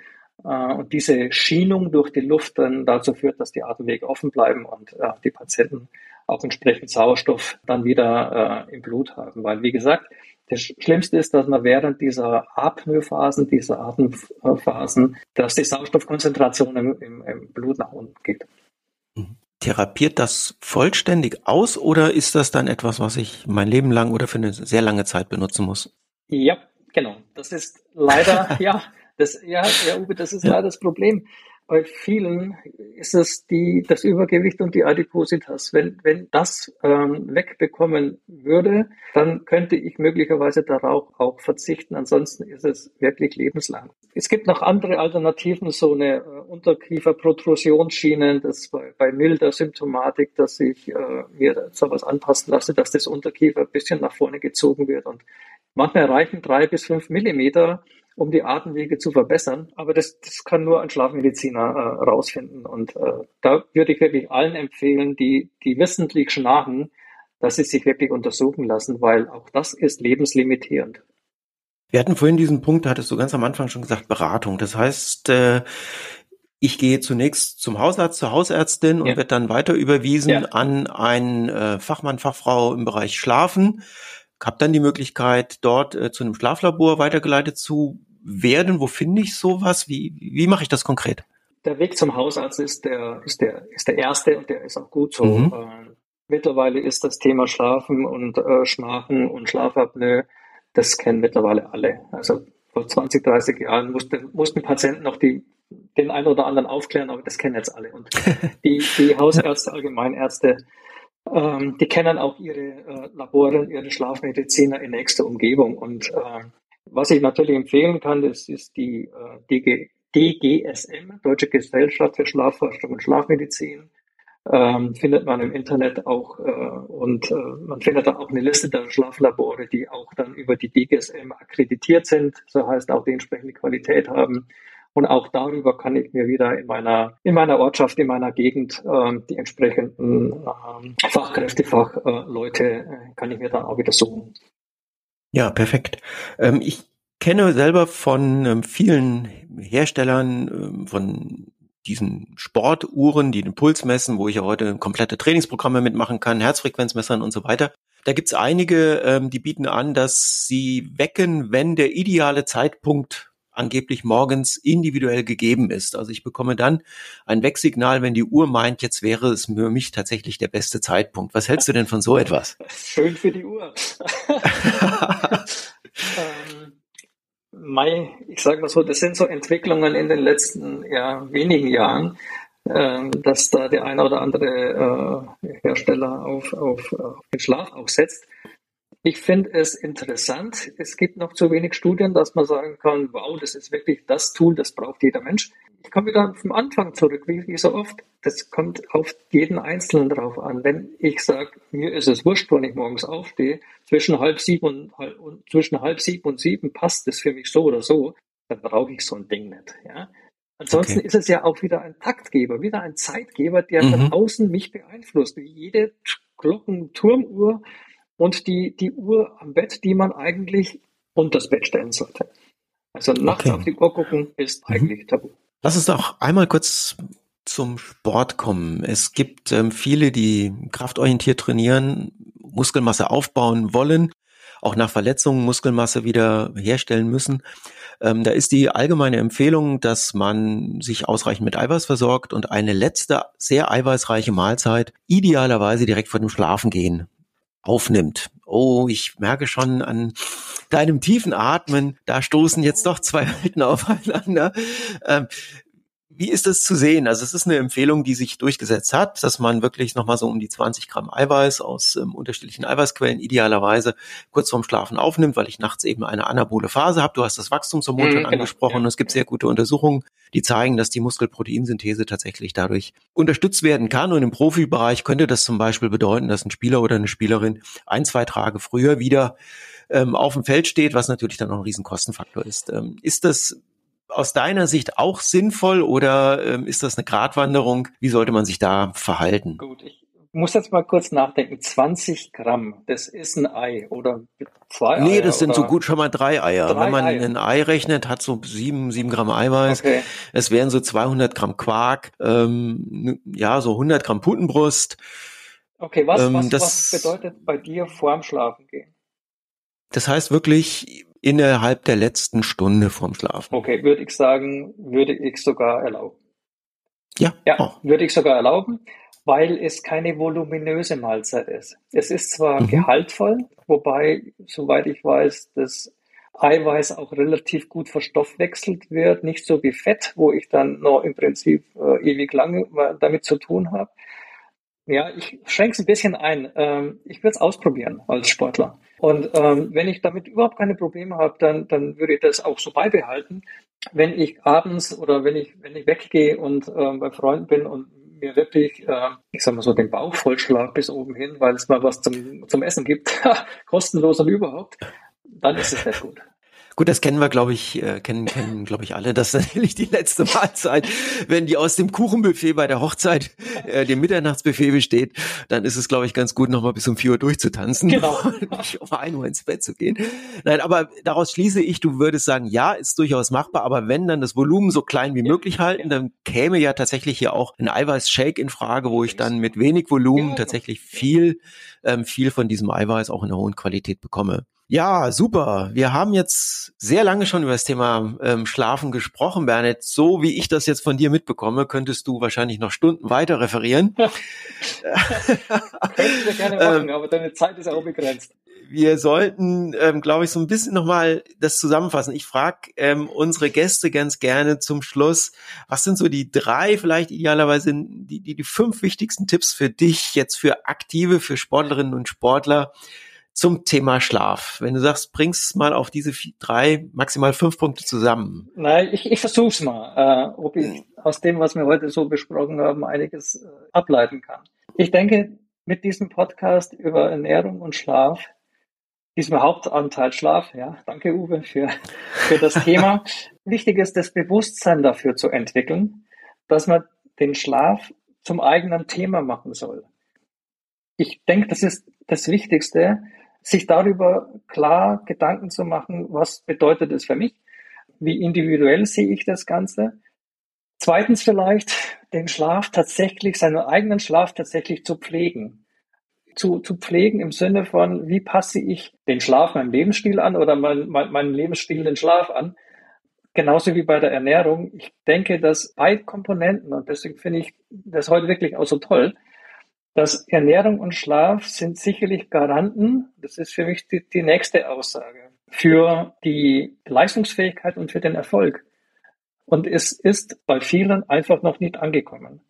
äh, und diese Schienung durch die Luft dann dazu führt, dass die Atemwege offen bleiben und äh, die Patienten auch entsprechend Sauerstoff dann wieder äh, im Blut haben. Weil, wie gesagt, das Schlimmste ist, dass man während dieser Apnoe-Phasen, dieser Atemphasen, dass die Sauerstoffkonzentration im, im, im Blut nach unten geht. Mhm. Therapiert das vollständig aus oder ist das dann etwas, was ich mein Leben lang oder für eine sehr lange Zeit benutzen muss? Ja, genau. Das ist leider, ja, das, ja, ja, Uwe, das ist leider das Problem bei vielen ist es die, das Übergewicht und die Adipositas. Wenn, wenn das ähm, wegbekommen würde, dann könnte ich möglicherweise darauf auch verzichten. Ansonsten ist es wirklich lebenslang. Es gibt noch andere Alternativen, so eine äh, Unterkieferprotrusionsschienen, das bei, bei milder Symptomatik, dass ich äh, mir sowas anpassen lasse, dass das Unterkiefer ein bisschen nach vorne gezogen wird und manchmal reichen drei bis fünf Millimeter um die Atemwege zu verbessern. Aber das, das kann nur ein Schlafmediziner äh, rausfinden. Und äh, da würde ich wirklich allen empfehlen, die, die wissentlich schnarchen, dass sie sich wirklich untersuchen lassen, weil auch das ist lebenslimitierend. Wir hatten vorhin diesen Punkt, da hattest du ganz am Anfang schon gesagt, Beratung. Das heißt, äh, ich gehe zunächst zum Hausarzt, zur Hausärztin und ja. werde dann weiter überwiesen ja. an einen äh, Fachmann, Fachfrau im Bereich Schlafen habe dann die Möglichkeit, dort äh, zu einem Schlaflabor weitergeleitet zu werden. Wo finde ich sowas? Wie, wie mache ich das konkret? Der Weg zum Hausarzt ist der, ist der, ist der erste und der ist auch gut so. Mhm. Äh, mittlerweile ist das Thema Schlafen und äh, Schnarchen und Schlafapnoe, das kennen mittlerweile alle. Also vor 20, 30 Jahren mussten, mussten Patienten noch die, den einen oder anderen aufklären, aber das kennen jetzt alle. Und die, die Hausärzte, Allgemeinärzte, ähm, die kennen auch ihre äh, Labore, ihre Schlafmediziner in nächster Umgebung. Und äh, was ich natürlich empfehlen kann, das ist die äh, DG, DGSM, Deutsche Gesellschaft für Schlafforschung und Schlafmedizin. Ähm, findet man im Internet auch äh, und äh, man findet da auch eine Liste der Schlaflabore, die auch dann über die DGSM akkreditiert sind, so heißt auch die entsprechende Qualität haben. Und auch darüber kann ich mir wieder in meiner, in meiner Ortschaft, in meiner Gegend ähm, die entsprechenden ähm, Fachkräfte, Fachleute, äh, kann ich mir dann auch wieder suchen. Ja, perfekt. Ähm, ich kenne selber von ähm, vielen Herstellern ähm, von diesen Sportuhren, die den Puls messen, wo ich ja heute komplette Trainingsprogramme mitmachen kann, Herzfrequenzmessern und so weiter. Da gibt's einige, ähm, die bieten an, dass sie wecken, wenn der ideale Zeitpunkt angeblich morgens individuell gegeben ist. Also ich bekomme dann ein Wecksignal, wenn die Uhr meint, jetzt wäre es für mich tatsächlich der beste Zeitpunkt. Was hältst du denn von so etwas? Schön für die Uhr. ähm, Mai, ich sage mal so, das sind so Entwicklungen in den letzten ja, wenigen Jahren, ähm, dass da der eine oder andere äh, Hersteller auf, auf, auf den Schlaf aufsetzt. Ich finde es interessant. Es gibt noch zu wenig Studien, dass man sagen kann, wow, das ist wirklich das Tool, das braucht jeder Mensch. Ich komme wieder vom Anfang zurück, wie, so oft. Das kommt auf jeden Einzelnen drauf an. Wenn ich sage, mir ist es wurscht, wenn ich morgens aufstehe, zwischen halb sieben und, halb, zwischen halb sieben und sieben passt es für mich so oder so, dann brauche ich so ein Ding nicht. Ja? Ansonsten okay. ist es ja auch wieder ein Taktgeber, wieder ein Zeitgeber, der mhm. von außen mich beeinflusst. Wie jede Glockenturmuhr und die, die Uhr am Bett, die man eigentlich unter das Bett stellen sollte. Also nachts okay. auf die Uhr gucken ist mhm. eigentlich tabu. Lass uns doch einmal kurz zum Sport kommen. Es gibt ähm, viele, die kraftorientiert trainieren, Muskelmasse aufbauen wollen, auch nach Verletzungen Muskelmasse wieder herstellen müssen. Ähm, da ist die allgemeine Empfehlung, dass man sich ausreichend mit Eiweiß versorgt und eine letzte sehr eiweißreiche Mahlzeit idealerweise direkt vor dem Schlafengehen aufnimmt. Oh, ich merke schon an deinem tiefen Atmen, da stoßen jetzt doch zwei Welten aufeinander. Ähm, wie ist das zu sehen? Also es ist eine Empfehlung, die sich durchgesetzt hat, dass man wirklich nochmal so um die 20 Gramm Eiweiß aus ähm, unterschiedlichen Eiweißquellen idealerweise kurz vorm Schlafen aufnimmt, weil ich nachts eben eine anabole Phase habe. Du hast das Wachstumshormon mhm, schon genau. angesprochen und es gibt sehr gute Untersuchungen, die zeigen, dass die Muskelproteinsynthese tatsächlich dadurch unterstützt werden kann. Und im Profibereich könnte das zum Beispiel bedeuten, dass ein Spieler oder eine Spielerin ein, zwei Tage früher wieder ähm, auf dem Feld steht, was natürlich dann noch ein Riesenkostenfaktor ist. Ähm, ist das aus deiner Sicht auch sinnvoll oder ähm, ist das eine Gratwanderung? Wie sollte man sich da verhalten? Gut, ich muss jetzt mal kurz nachdenken. 20 Gramm, das ist ein Ei oder zwei Eier? Nee, das sind so gut schon mal drei Eier. Drei Wenn man Eier. ein Ei rechnet, hat so sieben, sieben Gramm Eiweiß. Okay. Es wären so 200 Gramm Quark, ähm, ja, so 100 Gramm Putenbrust. Okay, was, ähm, was, das, was bedeutet bei dir vorm Schlafen gehen? Das heißt wirklich innerhalb der letzten Stunde vorm Schlafen. Okay, würde ich sagen, würde ich sogar erlauben. Ja, ja oh. würde ich sogar erlauben, weil es keine voluminöse Mahlzeit ist. Es ist zwar mhm. gehaltvoll, wobei, soweit ich weiß, das Eiweiß auch relativ gut verstoffwechselt wird, nicht so wie Fett, wo ich dann noch im Prinzip äh, ewig lange damit zu tun habe. Ja, ich schränke es ein bisschen ein. Ähm, ich würde es ausprobieren als Sportler. Und ähm, wenn ich damit überhaupt keine Probleme habe, dann, dann würde ich das auch so beibehalten. Wenn ich abends oder wenn ich, wenn ich weggehe und äh, bei Freunden bin und mir wirklich, äh, ich sag mal so, den Bauch vollschlag bis oben hin, weil es mal was zum, zum Essen gibt, kostenlos und überhaupt, dann ist es nicht gut. Gut, das kennen wir, glaube ich, äh, kennen, kennen, glaube ich, alle. Das ist natürlich die letzte Mahlzeit. Wenn die aus dem Kuchenbuffet bei der Hochzeit, äh, dem Mitternachtsbuffet besteht, dann ist es, glaube ich, ganz gut, nochmal bis um vier Uhr durchzutanzen. Genau. Und nicht um ein Uhr ins Bett zu gehen. Nein, aber daraus schließe ich, du würdest sagen, ja, ist durchaus machbar, aber wenn dann das Volumen so klein wie möglich halten, dann käme ja tatsächlich hier auch ein Eiweiß-Shake in Frage, wo ich dann mit wenig Volumen tatsächlich viel, ähm, viel von diesem Eiweiß auch in einer hohen Qualität bekomme. Ja, super. Wir haben jetzt sehr lange schon über das Thema ähm, Schlafen gesprochen, Bernhard. So wie ich das jetzt von dir mitbekomme, könntest du wahrscheinlich noch Stunden weiter referieren. Könnten wir gerne machen, ähm, aber deine Zeit ist auch begrenzt. Wir sollten, ähm, glaube ich, so ein bisschen nochmal das zusammenfassen. Ich frage ähm, unsere Gäste ganz gerne zum Schluss, was sind so die drei, vielleicht idealerweise die, die, die fünf wichtigsten Tipps für dich, jetzt für Aktive, für Sportlerinnen und Sportler, zum Thema Schlaf. Wenn du sagst, bringst mal auf diese vier, drei, maximal fünf Punkte zusammen. Nein, ich, ich versuch's mal, äh, ob ich aus dem, was wir heute so besprochen haben, einiges äh, ableiten kann. Ich denke, mit diesem Podcast über Ernährung und Schlaf, diesem Hauptanteil Schlaf, ja, danke Uwe für, für das Thema. Wichtig ist, das Bewusstsein dafür zu entwickeln, dass man den Schlaf zum eigenen Thema machen soll. Ich denke, das ist das Wichtigste, sich darüber klar Gedanken zu machen, was bedeutet es für mich, wie individuell sehe ich das Ganze. Zweitens vielleicht den Schlaf tatsächlich, seinen eigenen Schlaf tatsächlich zu pflegen. Zu, zu pflegen im Sinne von, wie passe ich den Schlaf meinem Lebensstil an oder mein, mein, meinen Lebensstil den Schlaf an. Genauso wie bei der Ernährung. Ich denke, dass beide Komponenten, und deswegen finde ich das heute wirklich auch so toll, dass Ernährung und Schlaf sind sicherlich Garanten, das ist für mich die, die nächste Aussage, für die Leistungsfähigkeit und für den Erfolg. Und es ist bei vielen einfach noch nicht angekommen.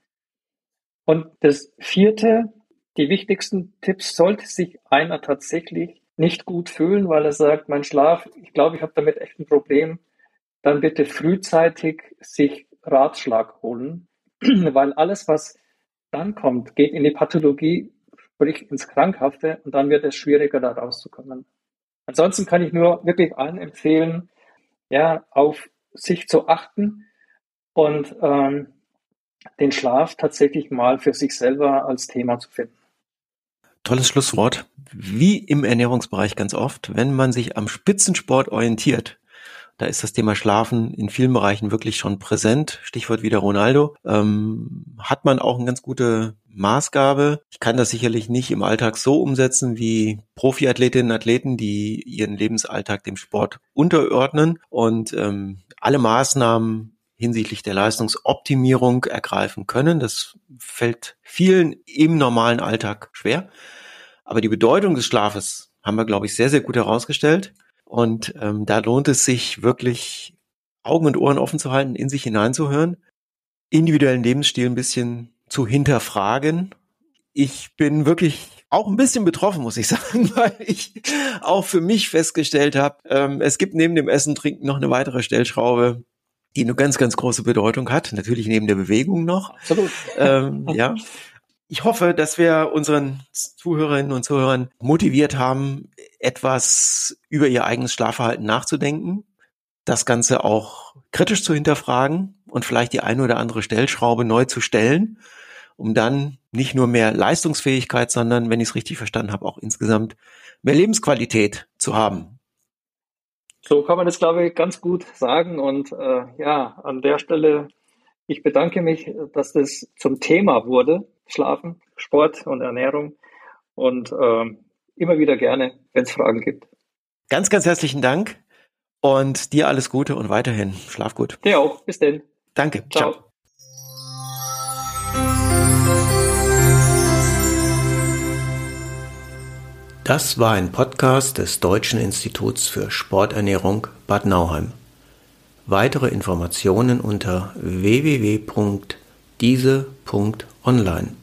Und das vierte, die wichtigsten Tipps, sollte sich einer tatsächlich nicht gut fühlen, weil er sagt, mein Schlaf, ich glaube, ich habe damit echt ein Problem, dann bitte frühzeitig sich Ratschlag holen, weil alles, was dann kommt, geht in die Pathologie, sprich ins Krankhafte und dann wird es schwieriger, da rauszukommen. Ansonsten kann ich nur wirklich allen empfehlen, ja, auf sich zu achten und ähm, den Schlaf tatsächlich mal für sich selber als Thema zu finden. Tolles Schlusswort. Wie im Ernährungsbereich ganz oft, wenn man sich am Spitzensport orientiert, da ist das Thema Schlafen in vielen Bereichen wirklich schon präsent. Stichwort wieder Ronaldo. Ähm, hat man auch eine ganz gute Maßgabe. Ich kann das sicherlich nicht im Alltag so umsetzen wie Profiathletinnen und Athleten, die ihren Lebensalltag dem Sport unterordnen und ähm, alle Maßnahmen hinsichtlich der Leistungsoptimierung ergreifen können. Das fällt vielen im normalen Alltag schwer. Aber die Bedeutung des Schlafes haben wir, glaube ich, sehr, sehr gut herausgestellt. Und ähm, da lohnt es sich wirklich, Augen und Ohren offen zu halten, in sich hineinzuhören, individuellen Lebensstil ein bisschen zu hinterfragen. Ich bin wirklich auch ein bisschen betroffen, muss ich sagen, weil ich auch für mich festgestellt habe, ähm, es gibt neben dem Essen, Trinken noch eine weitere Stellschraube, die eine ganz, ganz große Bedeutung hat. Natürlich neben der Bewegung noch. Absolut. Ähm, ja. Ich hoffe, dass wir unseren Zuhörerinnen und Zuhörern motiviert haben, etwas über ihr eigenes Schlafverhalten nachzudenken, das Ganze auch kritisch zu hinterfragen und vielleicht die eine oder andere Stellschraube neu zu stellen, um dann nicht nur mehr Leistungsfähigkeit, sondern, wenn ich es richtig verstanden habe, auch insgesamt mehr Lebensqualität zu haben. So kann man das, glaube ich, ganz gut sagen. Und äh, ja, an der Stelle, ich bedanke mich, dass das zum Thema wurde, Schlafen, Sport und Ernährung. Und äh, immer wieder gerne, wenn es Fragen gibt. Ganz, ganz herzlichen Dank und dir alles Gute und weiterhin schlaf gut. Dir auch. Bis denn. Danke. Ciao. Ciao. Das war ein Podcast des Deutschen Instituts für Sporternährung Bad Nauheim. Weitere Informationen unter www.diese.online.